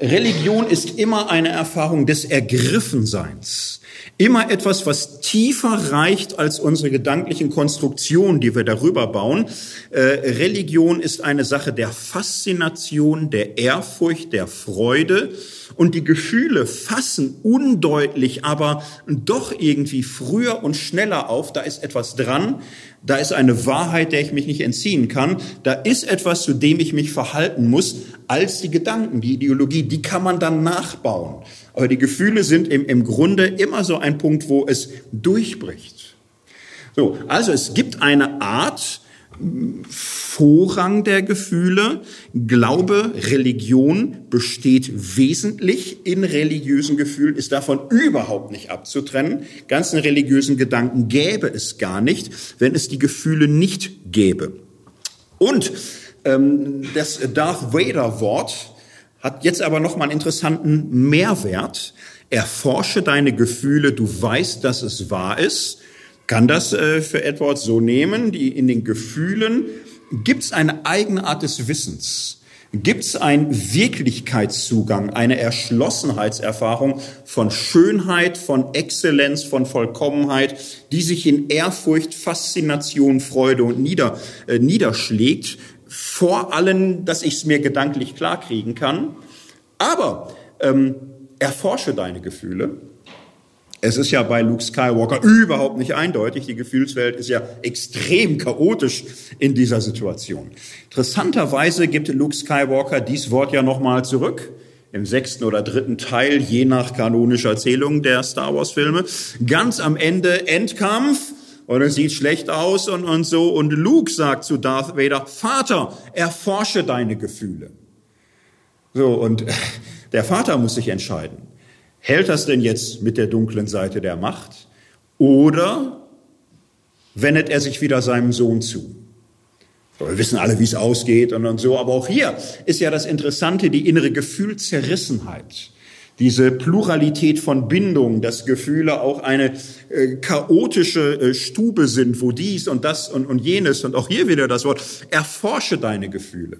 Speaker 1: Religion ist immer eine Erfahrung des Ergriffenseins. Immer etwas, was tiefer reicht als unsere gedanklichen Konstruktionen, die wir darüber bauen. Äh, Religion ist eine Sache der Faszination, der Ehrfurcht, der Freude. Und die Gefühle fassen undeutlich, aber doch irgendwie früher und schneller auf. Da ist etwas dran. Da ist eine Wahrheit, der ich mich nicht entziehen kann. Da ist etwas, zu dem ich mich verhalten muss. als die Gedanken, die Ideologie, die kann man dann nachbauen. Aber die Gefühle sind im, im Grunde immer so ein Punkt, wo es durchbricht. So, also es gibt eine Art, Vorrang der Gefühle. Glaube, Religion besteht wesentlich in religiösen Gefühlen, ist davon überhaupt nicht abzutrennen. Ganzen religiösen Gedanken gäbe es gar nicht, wenn es die Gefühle nicht gäbe. Und ähm, das Darth Vader Wort hat jetzt aber noch mal einen interessanten Mehrwert. Erforsche deine Gefühle, du weißt, dass es wahr ist kann das äh, für Edwards so nehmen. Die, in den Gefühlen gibt es eine eigene Art des Wissens. Gibt es einen Wirklichkeitszugang, eine Erschlossenheitserfahrung von Schönheit, von Exzellenz, von Vollkommenheit, die sich in Ehrfurcht, Faszination, Freude und nieder, äh, niederschlägt, vor allem, dass ich es mir gedanklich klarkriegen kann. Aber ähm, erforsche deine Gefühle, es ist ja bei Luke Skywalker überhaupt nicht eindeutig. Die Gefühlswelt ist ja extrem chaotisch in dieser Situation. Interessanterweise gibt Luke Skywalker dies Wort ja nochmal zurück im sechsten oder dritten Teil, je nach kanonischer Erzählung der Star Wars Filme. Ganz am Ende Endkampf und es sieht schlecht aus und, und so. Und Luke sagt zu Darth Vader, Vater, erforsche deine Gefühle. So, und <laughs> der Vater muss sich entscheiden. Hält das denn jetzt mit der dunklen Seite der Macht? Oder wendet er sich wieder seinem Sohn zu? Wir wissen alle, wie es ausgeht und, und so. Aber auch hier ist ja das Interessante, die innere Gefühlzerrissenheit. Diese Pluralität von Bindungen, dass Gefühle auch eine äh, chaotische äh, Stube sind, wo dies und das und, und jenes und auch hier wieder das Wort, erforsche deine Gefühle.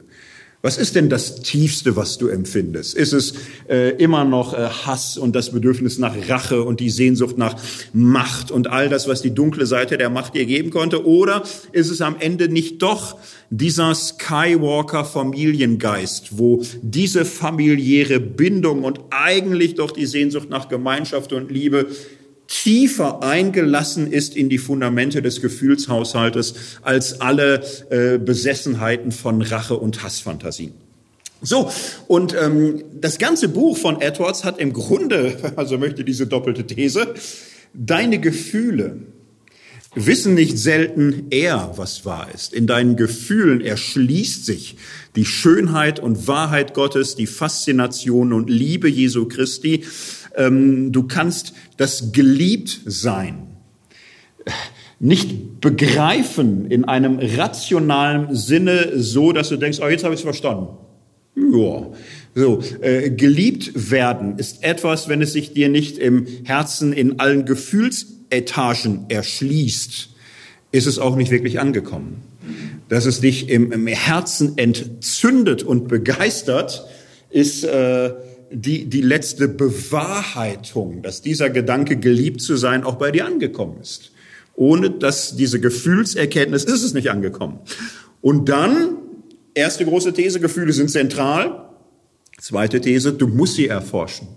Speaker 1: Was ist denn das Tiefste, was du empfindest? Ist es äh, immer noch äh, Hass und das Bedürfnis nach Rache und die Sehnsucht nach Macht und all das, was die dunkle Seite der Macht dir geben konnte? Oder ist es am Ende nicht doch dieser Skywalker-Familiengeist, wo diese familiäre Bindung und eigentlich doch die Sehnsucht nach Gemeinschaft und Liebe tiefer eingelassen ist in die Fundamente des Gefühlshaushaltes als alle äh, Besessenheiten von Rache und Hassfantasien. So, und ähm, das ganze Buch von Edwards hat im Grunde, <laughs> also möchte diese doppelte These, deine Gefühle wissen nicht selten eher, was wahr ist. In deinen Gefühlen erschließt sich die Schönheit und Wahrheit Gottes, die Faszination und Liebe Jesu Christi. Ähm, du kannst das Geliebtsein nicht begreifen in einem rationalen Sinne so, dass du denkst, oh, jetzt habe ich es verstanden. Ja, so, äh, geliebt werden ist etwas, wenn es sich dir nicht im Herzen in allen Gefühlsetagen erschließt, ist es auch nicht wirklich angekommen. Dass es dich im, im Herzen entzündet und begeistert, ist äh, die, die letzte Bewahrheitung, dass dieser Gedanke, geliebt zu sein, auch bei dir angekommen ist. Ohne dass diese Gefühlserkenntnis ist es nicht angekommen. Und dann, erste große These, Gefühle sind zentral. Zweite These, du musst sie erforschen.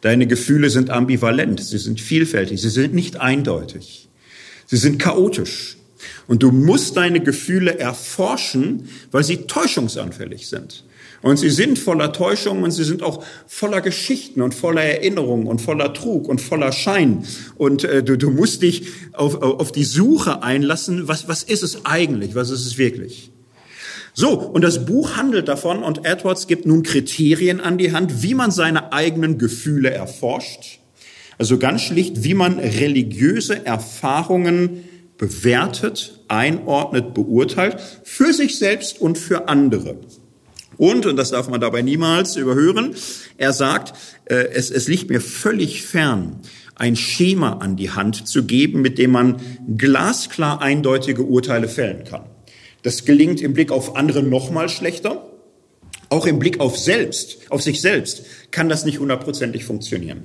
Speaker 1: Deine Gefühle sind ambivalent, sie sind vielfältig, sie sind nicht eindeutig. Sie sind chaotisch. Und du musst deine Gefühle erforschen, weil sie täuschungsanfällig sind. Und sie sind voller Täuschung und sie sind auch voller Geschichten und voller Erinnerungen und voller Trug und voller Schein. Und äh, du, du musst dich auf, auf die Suche einlassen, was, was ist es eigentlich, was ist es wirklich. So, und das Buch handelt davon und Edwards gibt nun Kriterien an die Hand, wie man seine eigenen Gefühle erforscht. Also ganz schlicht, wie man religiöse Erfahrungen bewertet, einordnet, beurteilt, für sich selbst und für andere. Und, und das darf man dabei niemals überhören, er sagt, äh, es, es liegt mir völlig fern, ein Schema an die Hand zu geben, mit dem man glasklar eindeutige Urteile fällen kann. Das gelingt im Blick auf andere nochmal schlechter. Auch im Blick auf selbst, auf sich selbst kann das nicht hundertprozentig funktionieren.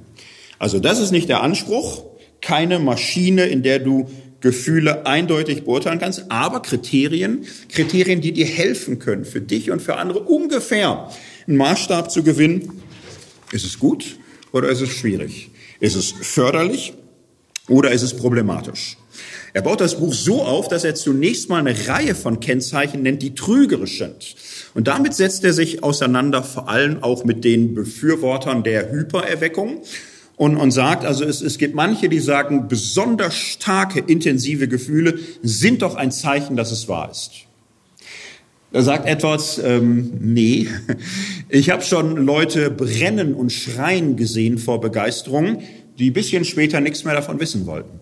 Speaker 1: Also das ist nicht der Anspruch. Keine Maschine, in der du Gefühle eindeutig beurteilen kannst, aber Kriterien, Kriterien, die dir helfen können, für dich und für andere ungefähr einen Maßstab zu gewinnen. Ist es gut oder ist es schwierig? Ist es förderlich Oder ist es problematisch? Er baut das Buch so auf, dass er zunächst mal eine Reihe von Kennzeichen nennt, die trügerisch sind. Und damit setzt er sich auseinander, vor allem auch mit den Befürwortern der Hypererweckung und, und sagt, also es, es gibt manche, die sagen, besonders starke, intensive Gefühle sind doch ein Zeichen, dass es wahr ist. Da sagt Edwards, ähm, nee, <laughs> ich habe schon Leute brennen und schreien gesehen vor Begeisterung, die bisschen später nichts mehr davon wissen wollten.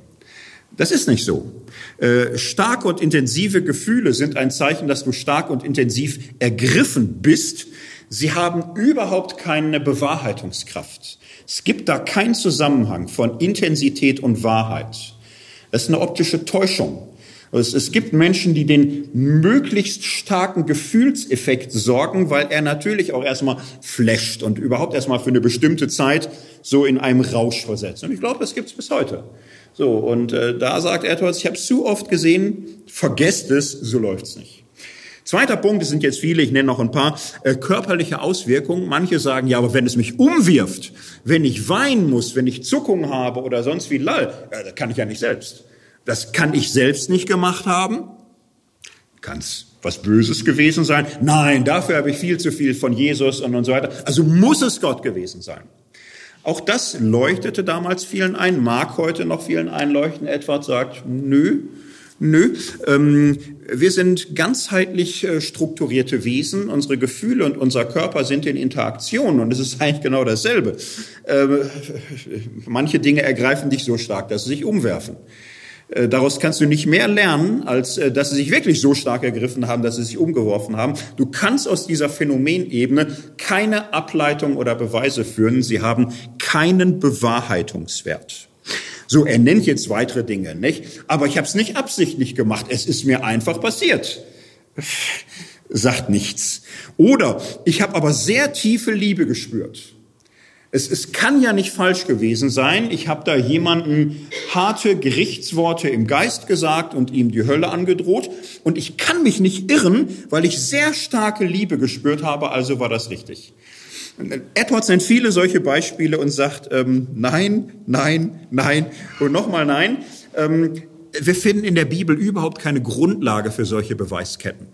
Speaker 1: Das ist nicht so. Äh, starke und intensive Gefühle sind ein Zeichen, dass du stark und intensiv ergriffen bist. Sie haben überhaupt keine Bewahrheitungskraft. Es gibt da keinen Zusammenhang von Intensität und Wahrheit. Das ist eine optische Täuschung. Es, es gibt Menschen, die den möglichst starken Gefühlseffekt sorgen, weil er natürlich auch erstmal flasht und überhaupt erstmal für eine bestimmte Zeit so in einem Rausch versetzt. Und ich glaube, das gibt es bis heute. So, und äh, da sagt Edwards, ich habe zu oft gesehen, vergesst es, so läuft's nicht. Zweiter Punkt, es sind jetzt viele, ich nenne noch ein paar, äh, körperliche Auswirkungen. Manche sagen, ja, aber wenn es mich umwirft, wenn ich weinen muss, wenn ich Zuckungen habe oder sonst wie lall, ja, das kann ich ja nicht selbst. Das kann ich selbst nicht gemacht haben. Kann es was Böses gewesen sein? Nein, dafür habe ich viel zu viel von Jesus und, und so weiter. Also muss es Gott gewesen sein. Auch das leuchtete damals vielen ein, mag heute noch vielen einleuchten. Edward sagt, nö, nö. Ähm, wir sind ganzheitlich äh, strukturierte Wesen. Unsere Gefühle und unser Körper sind in Interaktion und es ist eigentlich genau dasselbe. Ähm, <laughs> manche Dinge ergreifen dich so stark, dass sie sich umwerfen. Äh, daraus kannst du nicht mehr lernen, als äh, dass sie sich wirklich so stark ergriffen haben, dass sie sich umgeworfen haben. Du kannst aus dieser Phänomenebene keine Ableitung oder Beweise führen. Sie haben keinen Bewahrheitungswert. So, er nennt jetzt weitere Dinge, nicht? Aber ich habe es nicht absichtlich gemacht. Es ist mir einfach passiert. Sagt nichts. Oder ich habe aber sehr tiefe Liebe gespürt. Es, es kann ja nicht falsch gewesen sein. Ich habe da jemanden harte Gerichtsworte im Geist gesagt und ihm die Hölle angedroht. Und ich kann mich nicht irren, weil ich sehr starke Liebe gespürt habe, also war das richtig. Edwards nennt viele solche Beispiele und sagt, ähm, nein, nein, nein und nochmal nein. Ähm, wir finden in der Bibel überhaupt keine Grundlage für solche Beweisketten.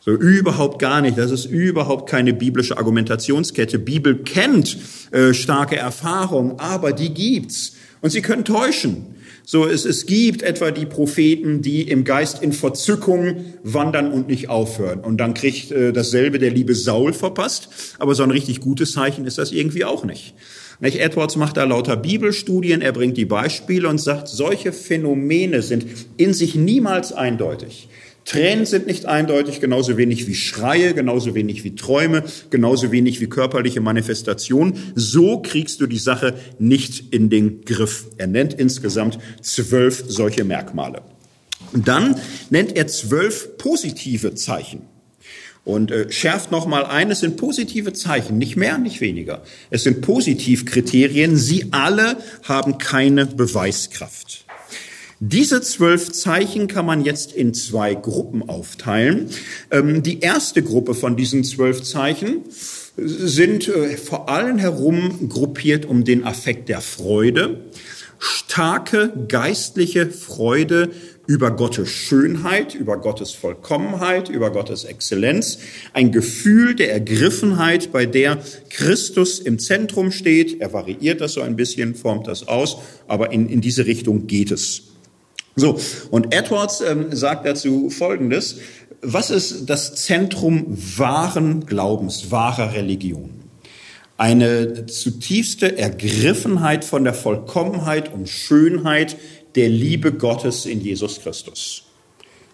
Speaker 1: So überhaupt gar nicht. Das ist überhaupt keine biblische Argumentationskette. Bibel kennt äh, starke Erfahrung, aber die gibt's. Und sie können täuschen. So, es, es gibt etwa die Propheten, die im Geist in Verzückung wandern und nicht aufhören. Und dann kriegt äh, dasselbe der liebe Saul verpasst. Aber so ein richtig gutes Zeichen ist das irgendwie auch nicht. nicht. Edwards macht da lauter Bibelstudien, er bringt die Beispiele und sagt, solche Phänomene sind in sich niemals eindeutig. Tränen sind nicht eindeutig, genauso wenig wie Schreie, genauso wenig wie Träume, genauso wenig wie körperliche Manifestation. So kriegst du die Sache nicht in den Griff. Er nennt insgesamt zwölf solche Merkmale. Und dann nennt er zwölf positive Zeichen. Und äh, schärft nochmal ein, es sind positive Zeichen, nicht mehr, nicht weniger. Es sind Positivkriterien, sie alle haben keine Beweiskraft. Diese zwölf Zeichen kann man jetzt in zwei Gruppen aufteilen. Ähm, die erste Gruppe von diesen zwölf Zeichen sind äh, vor allen herum gruppiert um den Affekt der Freude. Starke geistliche Freude über Gottes Schönheit, über Gottes Vollkommenheit, über Gottes Exzellenz. Ein Gefühl der Ergriffenheit, bei der Christus im Zentrum steht. Er variiert das so ein bisschen, formt das aus, aber in, in diese Richtung geht es. So, und Edwards ähm, sagt dazu Folgendes. Was ist das Zentrum wahren Glaubens, wahrer Religion? Eine zutiefste Ergriffenheit von der Vollkommenheit und Schönheit der Liebe Gottes in Jesus Christus.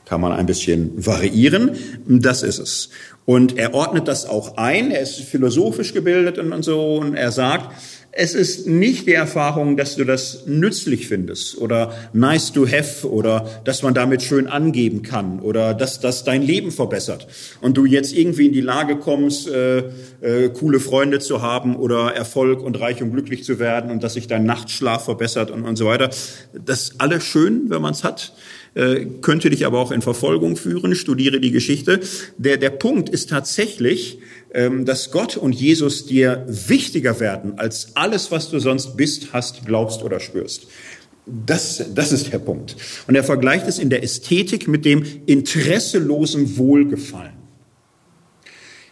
Speaker 1: Kann man ein bisschen variieren, das ist es. Und er ordnet das auch ein, er ist philosophisch gebildet und so, und er sagt, es ist nicht die Erfahrung, dass du das nützlich findest oder nice to have oder dass man damit schön angeben kann oder dass das dein Leben verbessert und du jetzt irgendwie in die Lage kommst, äh, äh, coole Freunde zu haben oder Erfolg und reich und glücklich zu werden und dass sich dein Nachtschlaf verbessert und, und so weiter. Das ist alles schön, wenn man es hat äh, könnte dich aber auch in Verfolgung führen. Studiere die Geschichte. Der, der Punkt ist tatsächlich, ähm, dass Gott und Jesus dir wichtiger werden als alles, was du sonst bist, hast, glaubst oder spürst. Das, das ist der Punkt. Und er vergleicht es in der Ästhetik mit dem interesselosen Wohlgefallen.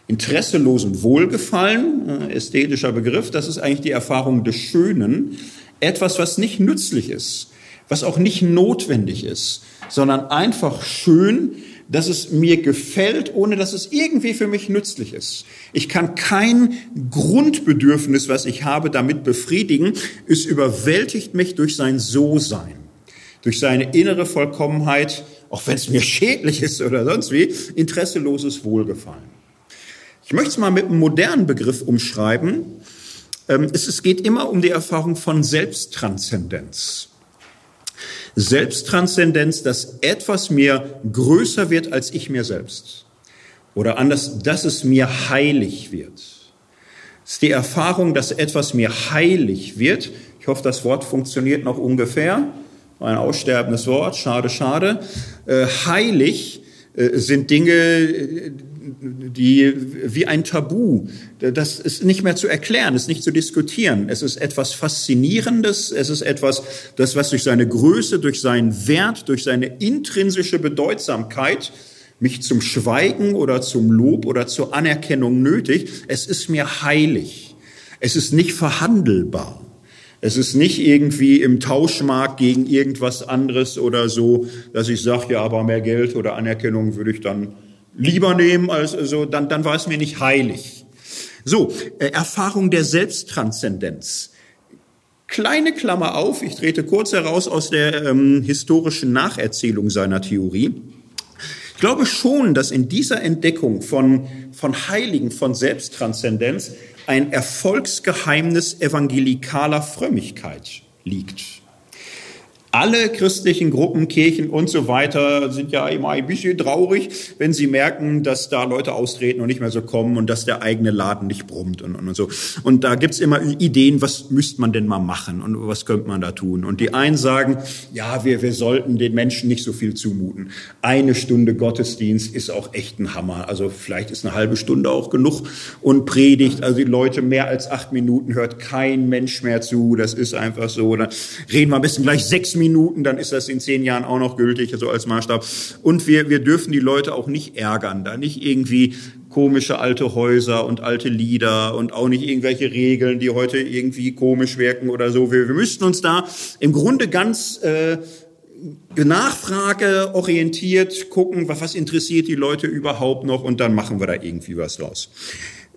Speaker 1: Interesselosen Wohlgefallen, äh, ästhetischer Begriff, das ist eigentlich die Erfahrung des Schönen, etwas, was nicht nützlich ist, was auch nicht notwendig ist, sondern einfach schön, dass es mir gefällt, ohne dass es irgendwie für mich nützlich ist. Ich kann kein Grundbedürfnis, was ich habe, damit befriedigen. Es überwältigt mich durch sein So-Sein, durch seine innere Vollkommenheit, auch wenn es mir schädlich ist oder sonst wie, interesseloses Wohlgefallen. Ich möchte es mal mit einem modernen Begriff umschreiben. Ähm, es geht immer um die Erfahrung von Selbsttranszendenz. Selbsttranszendenz, dass etwas mir größer wird als ich mir selbst. Oder anders, dass es mir heilig wird. Es ist die Erfahrung, dass etwas mir heilig wird. Ich hoffe, das Wort funktioniert noch ungefähr. Ein aussterbendes Wort, schade, schade. Äh, heilig äh, sind Dinge, die wie ein Tabu. Das ist nicht mehr zu erklären, ist nicht zu diskutieren. Es ist etwas Faszinierendes. Es ist etwas, das was durch seine Größe, durch seinen Wert, durch seine intrinsische Bedeutsamkeit mich zum Schweigen oder zum Lob oder zur Anerkennung nötigt. Es ist mir heilig. Es ist nicht verhandelbar. Es ist nicht irgendwie im Tauschmarkt gegen irgendwas anderes oder so, dass ich sage, ja, aber mehr Geld oder Anerkennung würde ich dann lieber nehmen als so, dann, dann war es mir nicht heilig. So, äh, Erfahrung der Selbsttranszendenz. Kleine Klammer auf, ich trete kurz heraus aus der ähm, historischen Nacherzählung seiner Theorie. Ich glaube schon, dass in dieser Entdeckung von, von Heiligen, von Selbsttranszendenz ein Erfolgsgeheimnis evangelikaler Frömmigkeit liegt alle christlichen Gruppen, Kirchen und so weiter sind ja immer ein bisschen traurig, wenn sie merken, dass da Leute austreten und nicht mehr so kommen und dass der eigene Laden nicht brummt und, und, und so. Und da gibt's immer Ideen, was müsste man denn mal machen und was könnte man da tun. Und die einen sagen, ja, wir, wir sollten den Menschen nicht so viel zumuten. Eine Stunde Gottesdienst ist auch echt ein Hammer. Also vielleicht ist eine halbe Stunde auch genug und Predigt, also die Leute mehr als acht Minuten hört kein Mensch mehr zu. Das ist einfach so. Dann reden wir am besten gleich sechs Minuten Minuten, dann ist das in zehn Jahren auch noch gültig, also als Maßstab. Und wir, wir dürfen die Leute auch nicht ärgern, da nicht irgendwie komische alte Häuser und alte Lieder und auch nicht irgendwelche Regeln, die heute irgendwie komisch wirken oder so. Wir, wir müssten uns da im Grunde ganz äh, Nachfrage orientiert gucken, was, was interessiert die Leute überhaupt noch und dann machen wir da irgendwie was draus.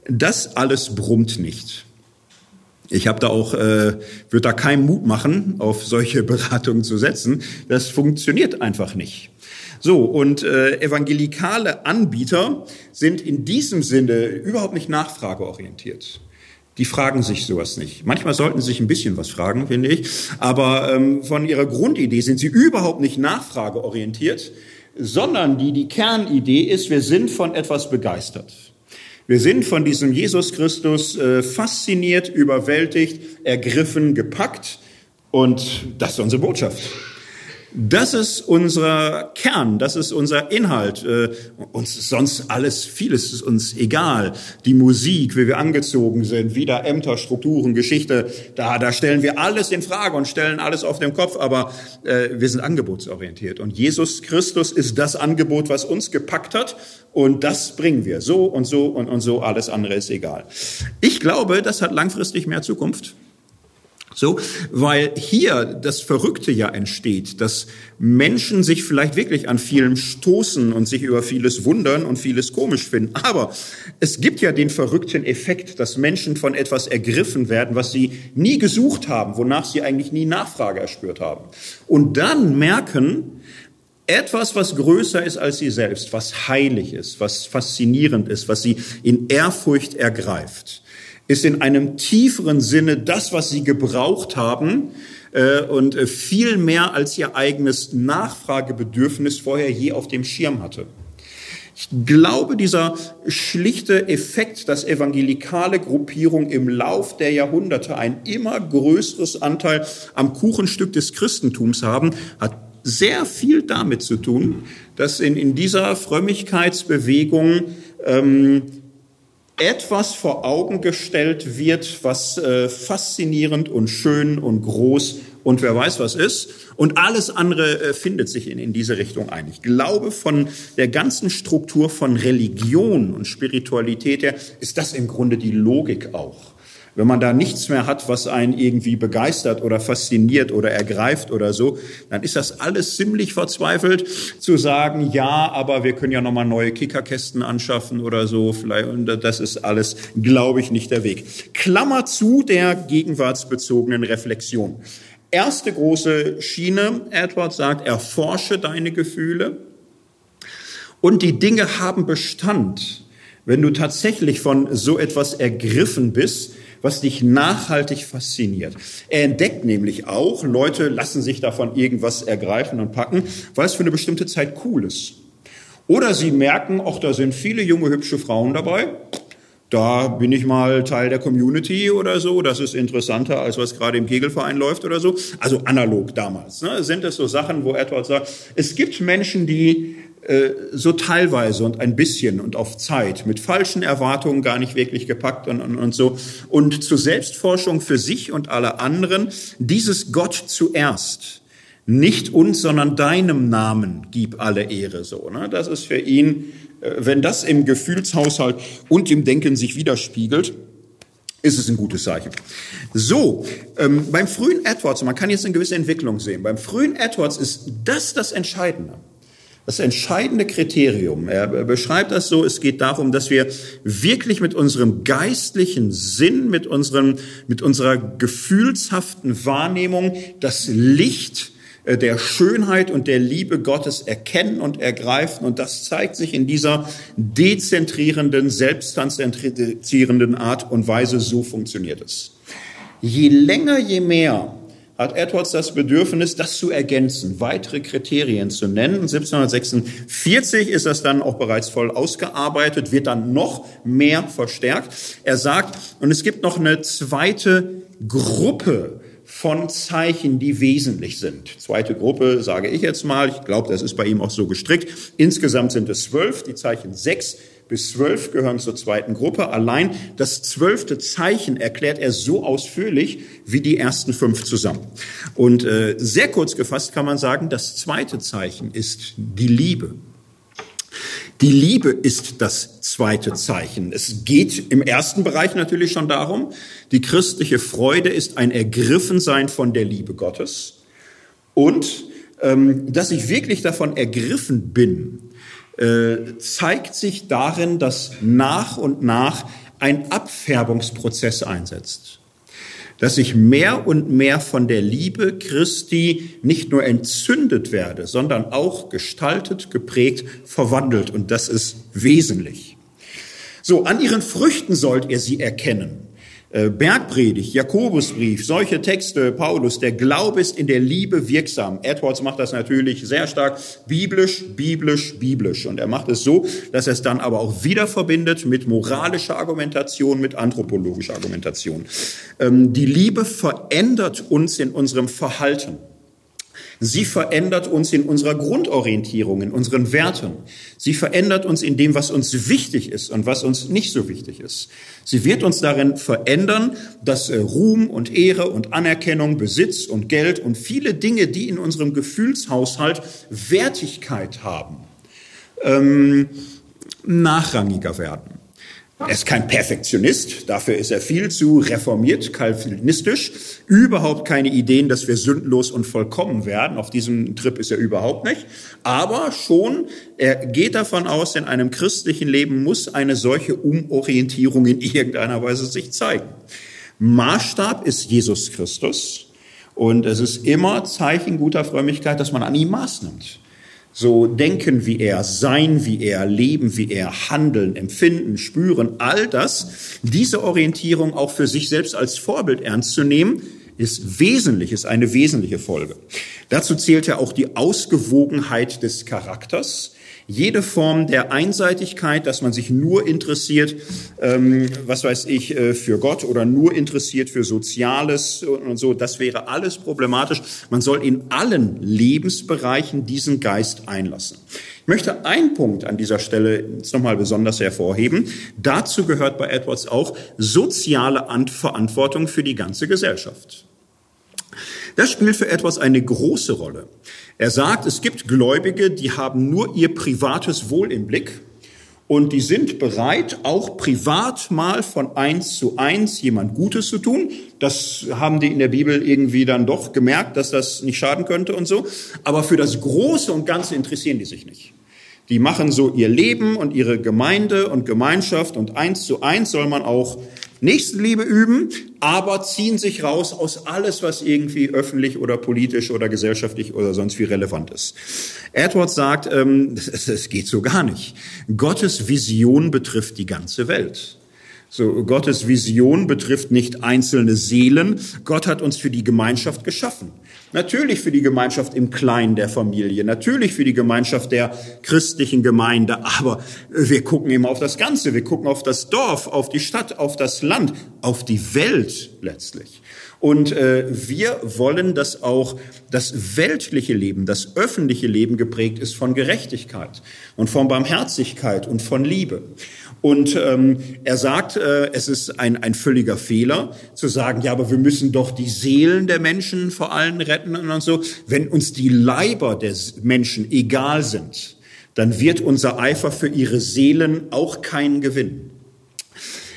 Speaker 1: Das alles brummt nicht. Ich habe da auch, äh, würde da keinen Mut machen, auf solche <laughs> Beratungen zu setzen. Das funktioniert einfach nicht. So, und äh, evangelikale Anbieter sind in diesem Sinne überhaupt nicht nachfrageorientiert. Die fragen sich sowas nicht. Manchmal sollten sie sich ein bisschen was fragen, finde ich. Aber ähm, von ihrer Grundidee sind sie überhaupt nicht nachfrageorientiert, sondern die, die Kernidee ist, wir sind von etwas begeistert. Wir sind von diesem Jesus Christus äh, fasziniert, überwältigt, ergriffen, gepackt und das ist unsere Botschaft. Das ist unser Kern, das ist unser Inhalt. Äh, uns sonst alles, vieles ist uns egal. Die Musik, wie wir angezogen sind, wieder Ämter, Strukturen, Geschichte, da, da stellen wir alles in Frage und stellen alles auf den Kopf, aber äh, wir sind angebotsorientiert. Und Jesus Christus ist das Angebot, was uns gepackt hat und das bringen wir. So und so und, und so, alles andere ist egal. Ich glaube, das hat langfristig mehr Zukunft. So, weil hier das Verrückte ja entsteht, dass Menschen sich vielleicht wirklich an vielem stoßen und sich über vieles wundern und vieles komisch finden. Aber es gibt ja den verrückten Effekt, dass Menschen von etwas ergriffen werden, was sie nie gesucht haben, wonach sie eigentlich nie Nachfrage erspürt haben. Und dann merken, etwas, was größer ist als sie selbst, was heilig ist, was faszinierend ist, was sie in Ehrfurcht ergreift ist in einem tieferen Sinne das, was sie gebraucht haben äh, und äh, viel mehr als ihr eigenes Nachfragebedürfnis vorher je auf dem Schirm hatte. Ich glaube, dieser schlichte Effekt, dass evangelikale Gruppierungen im Lauf der Jahrhunderte ein immer größeres Anteil am Kuchenstück des Christentums haben, hat sehr viel damit zu tun, dass in, in dieser Frömmigkeitsbewegung ähm, etwas vor Augen gestellt wird, was äh, faszinierend und schön und groß und wer weiß was ist. Und alles andere äh, findet sich in, in diese Richtung ein. Ich glaube, von der ganzen Struktur von Religion und Spiritualität her ist das im Grunde die Logik auch. Wenn man da nichts mehr hat, was einen irgendwie begeistert oder fasziniert oder ergreift oder so, dann ist das alles ziemlich verzweifelt zu sagen, ja, aber wir können ja nochmal neue Kickerkästen anschaffen oder so. Vielleicht, und das ist alles, glaube ich, nicht der Weg. Klammer zu der gegenwartsbezogenen Reflexion. Erste große Schiene, Edward sagt, erforsche deine Gefühle. Und die Dinge haben Bestand. Wenn du tatsächlich von so etwas ergriffen bist, was dich nachhaltig fasziniert. Er entdeckt nämlich auch, Leute lassen sich davon irgendwas ergreifen und packen, weil es für eine bestimmte Zeit cool ist. Oder sie merken, auch da sind viele junge, hübsche Frauen dabei. Da bin ich mal Teil der Community oder so. Das ist interessanter, als was gerade im Kegelverein läuft oder so. Also analog damals. Ne? Sind es so Sachen, wo Edward sagt, es gibt Menschen, die so teilweise und ein bisschen und auf Zeit mit falschen Erwartungen gar nicht wirklich gepackt und, und, und so. Und zur Selbstforschung für sich und alle anderen, dieses Gott zuerst. Nicht uns, sondern deinem Namen gib alle Ehre, so. Ne? Das ist für ihn, äh, wenn das im Gefühlshaushalt und im Denken sich widerspiegelt, ist es ein gutes Zeichen. So, ähm, beim frühen Edwards, man kann jetzt eine gewisse Entwicklung sehen, beim frühen Edwards ist das das Entscheidende. Das entscheidende Kriterium, er beschreibt das so, es geht darum, dass wir wirklich mit unserem geistlichen Sinn, mit, unserem, mit unserer gefühlshaften Wahrnehmung das Licht äh, der Schönheit und der Liebe Gottes erkennen und ergreifen. Und das zeigt sich in dieser dezentrierenden, selbstkonzentrierenden Art und Weise. So funktioniert es. Je länger, je mehr hat Edwards das Bedürfnis, das zu ergänzen, weitere Kriterien zu nennen. 1746 ist das dann auch bereits voll ausgearbeitet, wird dann noch mehr verstärkt. Er sagt, und es gibt noch eine zweite Gruppe von Zeichen, die wesentlich sind. Zweite Gruppe sage ich jetzt mal. Ich glaube, das ist bei ihm auch so gestrickt. Insgesamt sind es zwölf. Die Zeichen sechs bis zwölf gehören zur zweiten Gruppe. Allein das zwölfte Zeichen erklärt er so ausführlich wie die ersten fünf zusammen. Und äh, sehr kurz gefasst kann man sagen, das zweite Zeichen ist die Liebe. Die Liebe ist das zweite Zeichen. Es geht im ersten Bereich natürlich schon darum, die christliche Freude ist ein Ergriffensein von der Liebe Gottes und ähm, dass ich wirklich davon ergriffen bin, äh, zeigt sich darin, dass nach und nach ein Abfärbungsprozess einsetzt. Dass ich mehr und mehr von der Liebe Christi nicht nur entzündet werde, sondern auch gestaltet, geprägt, verwandelt. Und das ist wesentlich. So, an ihren Früchten sollt ihr sie erkennen. Äh, Bergpredigt, Jakobusbrief, solche Texte, Paulus, der Glaube ist in der Liebe wirksam. Edwards macht das natürlich sehr stark biblisch, biblisch, biblisch. Und er macht es so, dass er es dann aber auch wieder verbindet mit moralischer Argumentation, mit anthropologischer Argumentation. Ähm, die Liebe verändert uns in unserem Verhalten. Sie verändert uns in unserer Grundorientierung, in unseren Werten. Sie verändert uns in dem, was uns wichtig ist und was uns nicht so wichtig ist. Sie wird uns darin verändern, dass äh, Ruhm und Ehre und Anerkennung, Besitz und Geld und viele Dinge, die in unserem Gefühlshaushalt Wertigkeit haben, ähm, nachrangiger werden. Er ist kein Perfektionist, dafür ist er viel zu reformiert, kalvinistisch. Überhaupt keine Ideen, dass wir sündlos und vollkommen werden. Auf diesem Trip ist er überhaupt nicht. Aber schon, er geht davon aus, in einem christlichen Leben muss eine solche Umorientierung in irgendeiner Weise sich zeigen. Maßstab ist Jesus Christus. Und es ist immer Zeichen guter Frömmigkeit, dass man an ihm Maß nimmt so denken wie er, sein wie er, leben wie er, handeln, empfinden, spüren, all das, diese Orientierung auch für sich selbst als Vorbild ernst zu nehmen, ist wesentlich, ist eine wesentliche Folge. Dazu zählt ja auch die Ausgewogenheit des Charakters, jede Form der Einseitigkeit, dass man sich nur interessiert, ähm, was weiß ich, äh, für Gott oder nur interessiert für Soziales und so, das wäre alles problematisch. Man soll in allen Lebensbereichen diesen Geist einlassen. Ich möchte einen Punkt an dieser Stelle jetzt nochmal besonders hervorheben. Dazu gehört bei Edwards auch soziale Verantwortung für die ganze Gesellschaft. Das spielt für etwas eine große Rolle. Er sagt, es gibt Gläubige, die haben nur ihr privates Wohl im Blick und die sind bereit, auch privat mal von eins zu eins jemand Gutes zu tun. Das haben die in der Bibel irgendwie dann doch gemerkt, dass das nicht schaden könnte und so. Aber für das Große und Ganze interessieren die sich nicht. Die machen so ihr Leben und ihre Gemeinde und Gemeinschaft und eins zu eins soll man auch Nächstenliebe üben, aber ziehen sich raus aus alles, was irgendwie öffentlich oder politisch oder gesellschaftlich oder sonst wie relevant ist. Edwards sagt, ähm, <laughs> es geht so gar nicht. Gottes Vision betrifft die ganze Welt. So, Gottes Vision betrifft nicht einzelne Seelen. Gott hat uns für die Gemeinschaft geschaffen. Natürlich für die Gemeinschaft im Kleinen der Familie, natürlich für die Gemeinschaft der christlichen Gemeinde, aber wir gucken eben auf das Ganze, wir gucken auf das Dorf, auf die Stadt, auf das Land, auf die Welt letztlich. Und äh, wir wollen, dass auch das weltliche Leben, das öffentliche Leben geprägt ist von Gerechtigkeit und von Barmherzigkeit und von Liebe. Und ähm, er sagt, äh, es ist ein, ein völliger Fehler zu sagen, ja, aber wir müssen doch die Seelen der Menschen vor allem retten und so. Wenn uns die Leiber der Menschen egal sind, dann wird unser Eifer für ihre Seelen auch keinen Gewinn.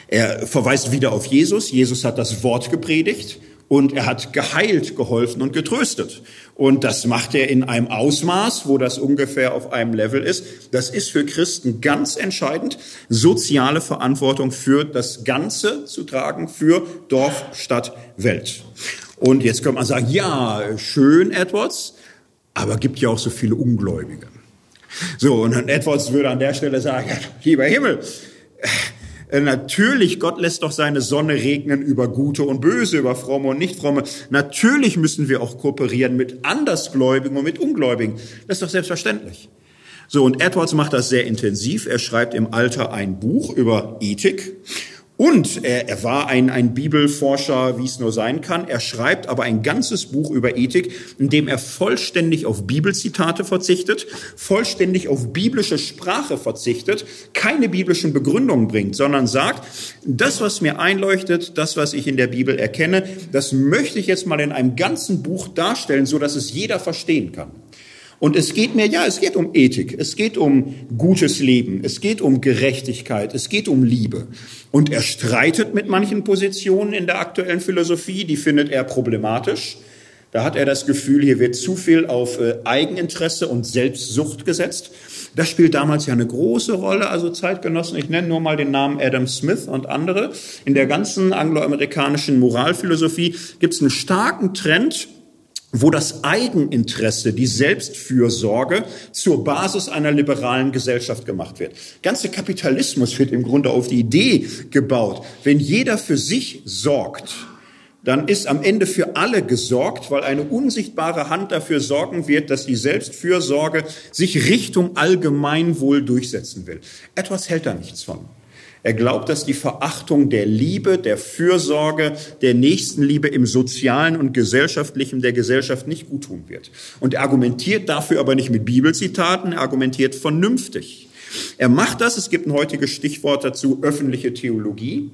Speaker 1: Er verweist wieder auf Jesus. Jesus hat das Wort gepredigt und er hat geheilt, geholfen und getröstet. Und das macht er in einem Ausmaß, wo das ungefähr auf einem Level ist. Das ist für Christen ganz entscheidend, soziale Verantwortung für das Ganze zu tragen, für Dorf, Stadt, Welt. Und jetzt könnte man sagen, ja, schön, Edwards, aber gibt ja auch so viele Ungläubige. So, und Edwards würde an der Stelle sagen, lieber Himmel, natürlich, Gott lässt doch seine Sonne regnen über Gute und Böse, über Fromme und Nichtfromme. Natürlich müssen wir auch kooperieren mit Andersgläubigen und mit Ungläubigen. Das ist doch selbstverständlich. So, und Edwards macht das sehr intensiv. Er schreibt im Alter ein Buch über Ethik. Und er, er war ein, ein Bibelforscher, wie es nur sein kann. Er schreibt aber ein ganzes Buch über Ethik, in dem er vollständig auf Bibelzitate verzichtet, vollständig auf biblische Sprache verzichtet, keine biblischen Begründungen bringt, sondern sagt, das, was mir einleuchtet, das, was ich in der Bibel erkenne, das möchte ich jetzt mal in einem ganzen Buch darstellen, so dass es jeder verstehen kann. Und es geht mir, ja, es geht um Ethik, es geht um gutes Leben, es geht um Gerechtigkeit, es geht um Liebe. Und er streitet mit manchen Positionen in der aktuellen Philosophie, die findet er problematisch. Da hat er das Gefühl, hier wird zu viel auf äh, Eigeninteresse und Selbstsucht gesetzt. Das spielt damals ja eine große Rolle. Also Zeitgenossen, ich nenne nur mal den Namen Adam Smith und andere. In der ganzen angloamerikanischen Moralphilosophie gibt es einen starken Trend wo das Eigeninteresse, die Selbstfürsorge zur Basis einer liberalen Gesellschaft gemacht wird. Ganze Kapitalismus wird im Grunde auf die Idee gebaut, wenn jeder für sich sorgt, dann ist am Ende für alle gesorgt, weil eine unsichtbare Hand dafür sorgen wird, dass die Selbstfürsorge sich Richtung Allgemeinwohl durchsetzen will. Etwas hält da nichts von. Er glaubt, dass die Verachtung der Liebe, der Fürsorge, der Nächstenliebe im sozialen und gesellschaftlichen der Gesellschaft nicht gut tun wird. Und er argumentiert dafür aber nicht mit Bibelzitaten, er argumentiert vernünftig. Er macht das, es gibt ein heutiges Stichwort dazu, öffentliche Theologie,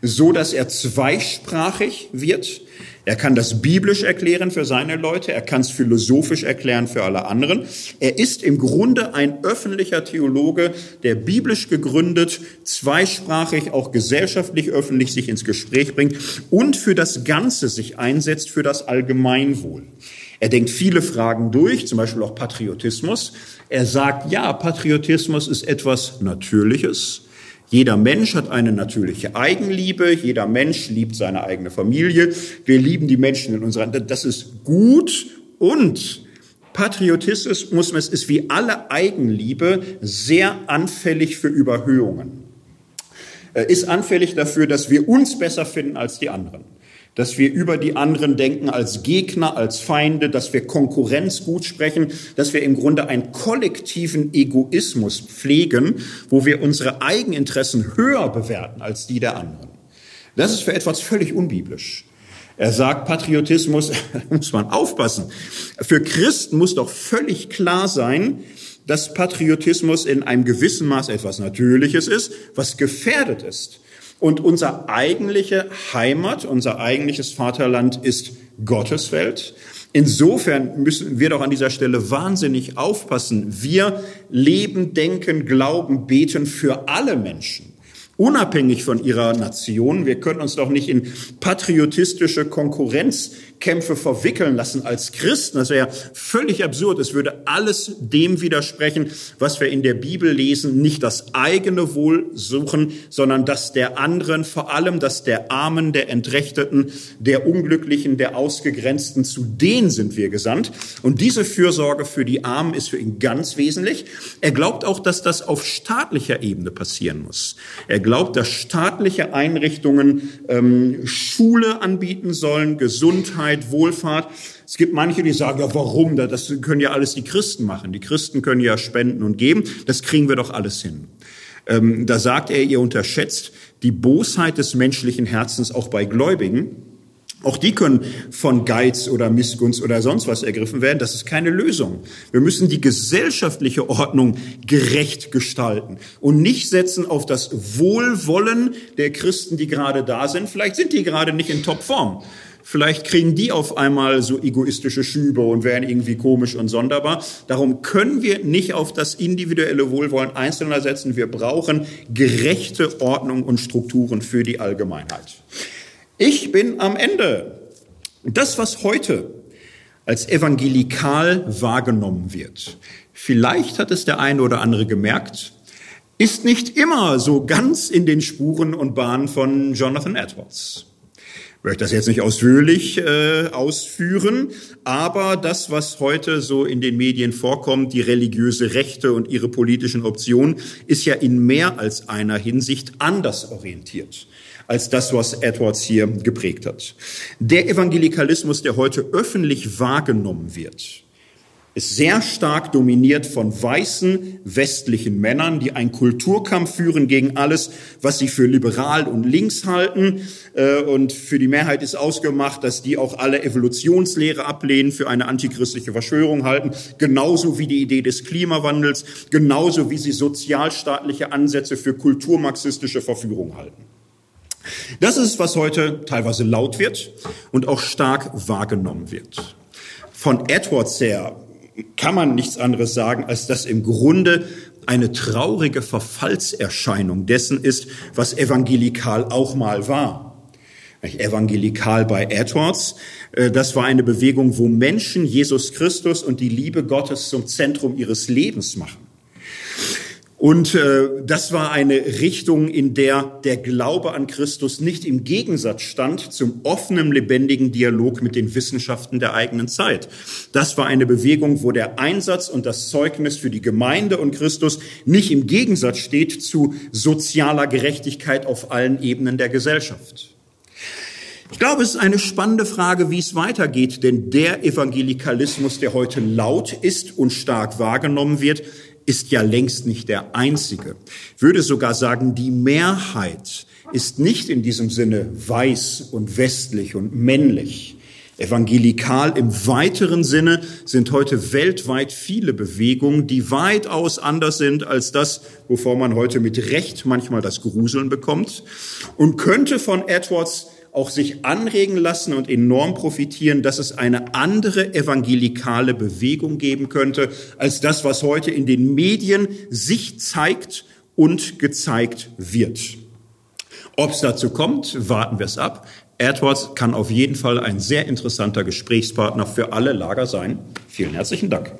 Speaker 1: so dass er zweisprachig wird. Er kann das biblisch erklären für seine Leute, er kann es philosophisch erklären für alle anderen. Er ist im Grunde ein öffentlicher Theologe, der biblisch gegründet, zweisprachig, auch gesellschaftlich öffentlich sich ins Gespräch bringt und für das Ganze sich einsetzt, für das Allgemeinwohl. Er denkt viele Fragen durch, zum Beispiel auch Patriotismus. Er sagt, ja, Patriotismus ist etwas Natürliches. Jeder Mensch hat eine natürliche Eigenliebe, jeder Mensch liebt seine eigene Familie, wir lieben die Menschen in unserer, das ist gut. Und Patriotismus ist wie alle Eigenliebe sehr anfällig für Überhöhungen. Ist anfällig dafür, dass wir uns besser finden als die anderen dass wir über die anderen denken als Gegner, als Feinde, dass wir Konkurrenz gut sprechen, dass wir im Grunde einen kollektiven Egoismus pflegen, wo wir unsere Eigeninteressen höher bewerten als die der anderen. Das ist für etwas völlig unbiblisch. Er sagt, Patriotismus, <laughs> muss man aufpassen. Für Christen muss doch völlig klar sein, dass Patriotismus in einem gewissen Maß etwas Natürliches ist, was gefährdet ist. Und unser eigentliche Heimat, unser eigentliches Vaterland ist Gotteswelt. Insofern müssen wir doch an dieser Stelle wahnsinnig aufpassen. Wir leben, denken, glauben, beten für alle Menschen unabhängig von ihrer Nation. Wir können uns doch nicht in patriotistische Konkurrenz Kämpfe verwickeln lassen als Christen. Das wäre ja völlig absurd. Es würde alles dem widersprechen, was wir in der Bibel lesen. Nicht das eigene Wohl suchen, sondern das der anderen, vor allem das der Armen, der Entrechteten, der Unglücklichen, der Ausgegrenzten. Zu denen sind wir gesandt. Und diese Fürsorge für die Armen ist für ihn ganz wesentlich. Er glaubt auch, dass das auf staatlicher Ebene passieren muss. Er glaubt, dass staatliche Einrichtungen ähm, Schule anbieten sollen, Gesundheit, Gesundheit, Wohlfahrt. Es gibt manche, die sagen, ja, warum? Das können ja alles die Christen machen. Die Christen können ja spenden und geben. Das kriegen wir doch alles hin. Ähm, da sagt er, ihr unterschätzt die Bosheit des menschlichen Herzens auch bei Gläubigen. Auch die können von Geiz oder Missgunst oder sonst was ergriffen werden. Das ist keine Lösung. Wir müssen die gesellschaftliche Ordnung gerecht gestalten und nicht setzen auf das Wohlwollen der Christen, die gerade da sind. Vielleicht sind die gerade nicht in Topform. Vielleicht kriegen die auf einmal so egoistische Schübe und werden irgendwie komisch und sonderbar. Darum können wir nicht auf das individuelle Wohlwollen Einzelner setzen. Wir brauchen gerechte Ordnung und Strukturen für die Allgemeinheit. Ich bin am Ende. Das, was heute als evangelikal wahrgenommen wird, vielleicht hat es der eine oder andere gemerkt, ist nicht immer so ganz in den Spuren und Bahnen von Jonathan Edwards. Ich möchte das jetzt nicht ausführlich äh, ausführen, aber das, was heute so in den Medien vorkommt, die religiöse Rechte und ihre politischen Optionen, ist ja in mehr als einer Hinsicht anders orientiert als das, was Edwards hier geprägt hat. Der Evangelikalismus, der heute öffentlich wahrgenommen wird, ist sehr stark dominiert von weißen westlichen Männern, die einen Kulturkampf führen gegen alles, was sie für liberal und links halten. Äh, und für die Mehrheit ist ausgemacht, dass die auch alle Evolutionslehre ablehnen, für eine antichristliche Verschwörung halten, genauso wie die Idee des Klimawandels, genauso wie sie sozialstaatliche Ansätze für kulturmarxistische Verführung halten. Das ist, was heute teilweise laut wird und auch stark wahrgenommen wird. Von Edwards her kann man nichts anderes sagen, als dass im Grunde eine traurige Verfallserscheinung dessen ist, was evangelikal auch mal war. Evangelikal bei Edwards, äh, das war eine Bewegung, wo Menschen Jesus Christus und die Liebe Gottes zum Zentrum ihres Lebens machen. Und äh, das war eine Richtung, in der der Glaube an Christus nicht im Gegensatz stand zum offenen, lebendigen Dialog mit den Wissenschaften der eigenen Zeit. Das war eine Bewegung, wo der Einsatz und das Zeugnis für die Gemeinde und Christus nicht im Gegensatz steht zu sozialer Gerechtigkeit auf allen Ebenen der Gesellschaft. Ich glaube, es ist eine spannende Frage, wie es weitergeht, denn der Evangelikalismus, der heute laut ist und stark wahrgenommen wird, ist ja längst nicht der einzige. Ich würde sogar sagen, die Mehrheit ist nicht in diesem Sinne weiß und westlich und männlich. Evangelikal im weiteren Sinne sind heute weltweit viele Bewegungen, die weitaus anders sind als das, wovor man heute mit Recht manchmal das Gruseln bekommt und könnte von Edwards auch sich anregen lassen und enorm profitieren, dass es eine andere evangelikale Bewegung geben könnte, als das, was heute in den Medien sich zeigt und gezeigt wird. Ob es dazu kommt, warten wir es ab. Edwards kann auf jeden Fall ein sehr interessanter Gesprächspartner für alle Lager sein. Vielen herzlichen Dank.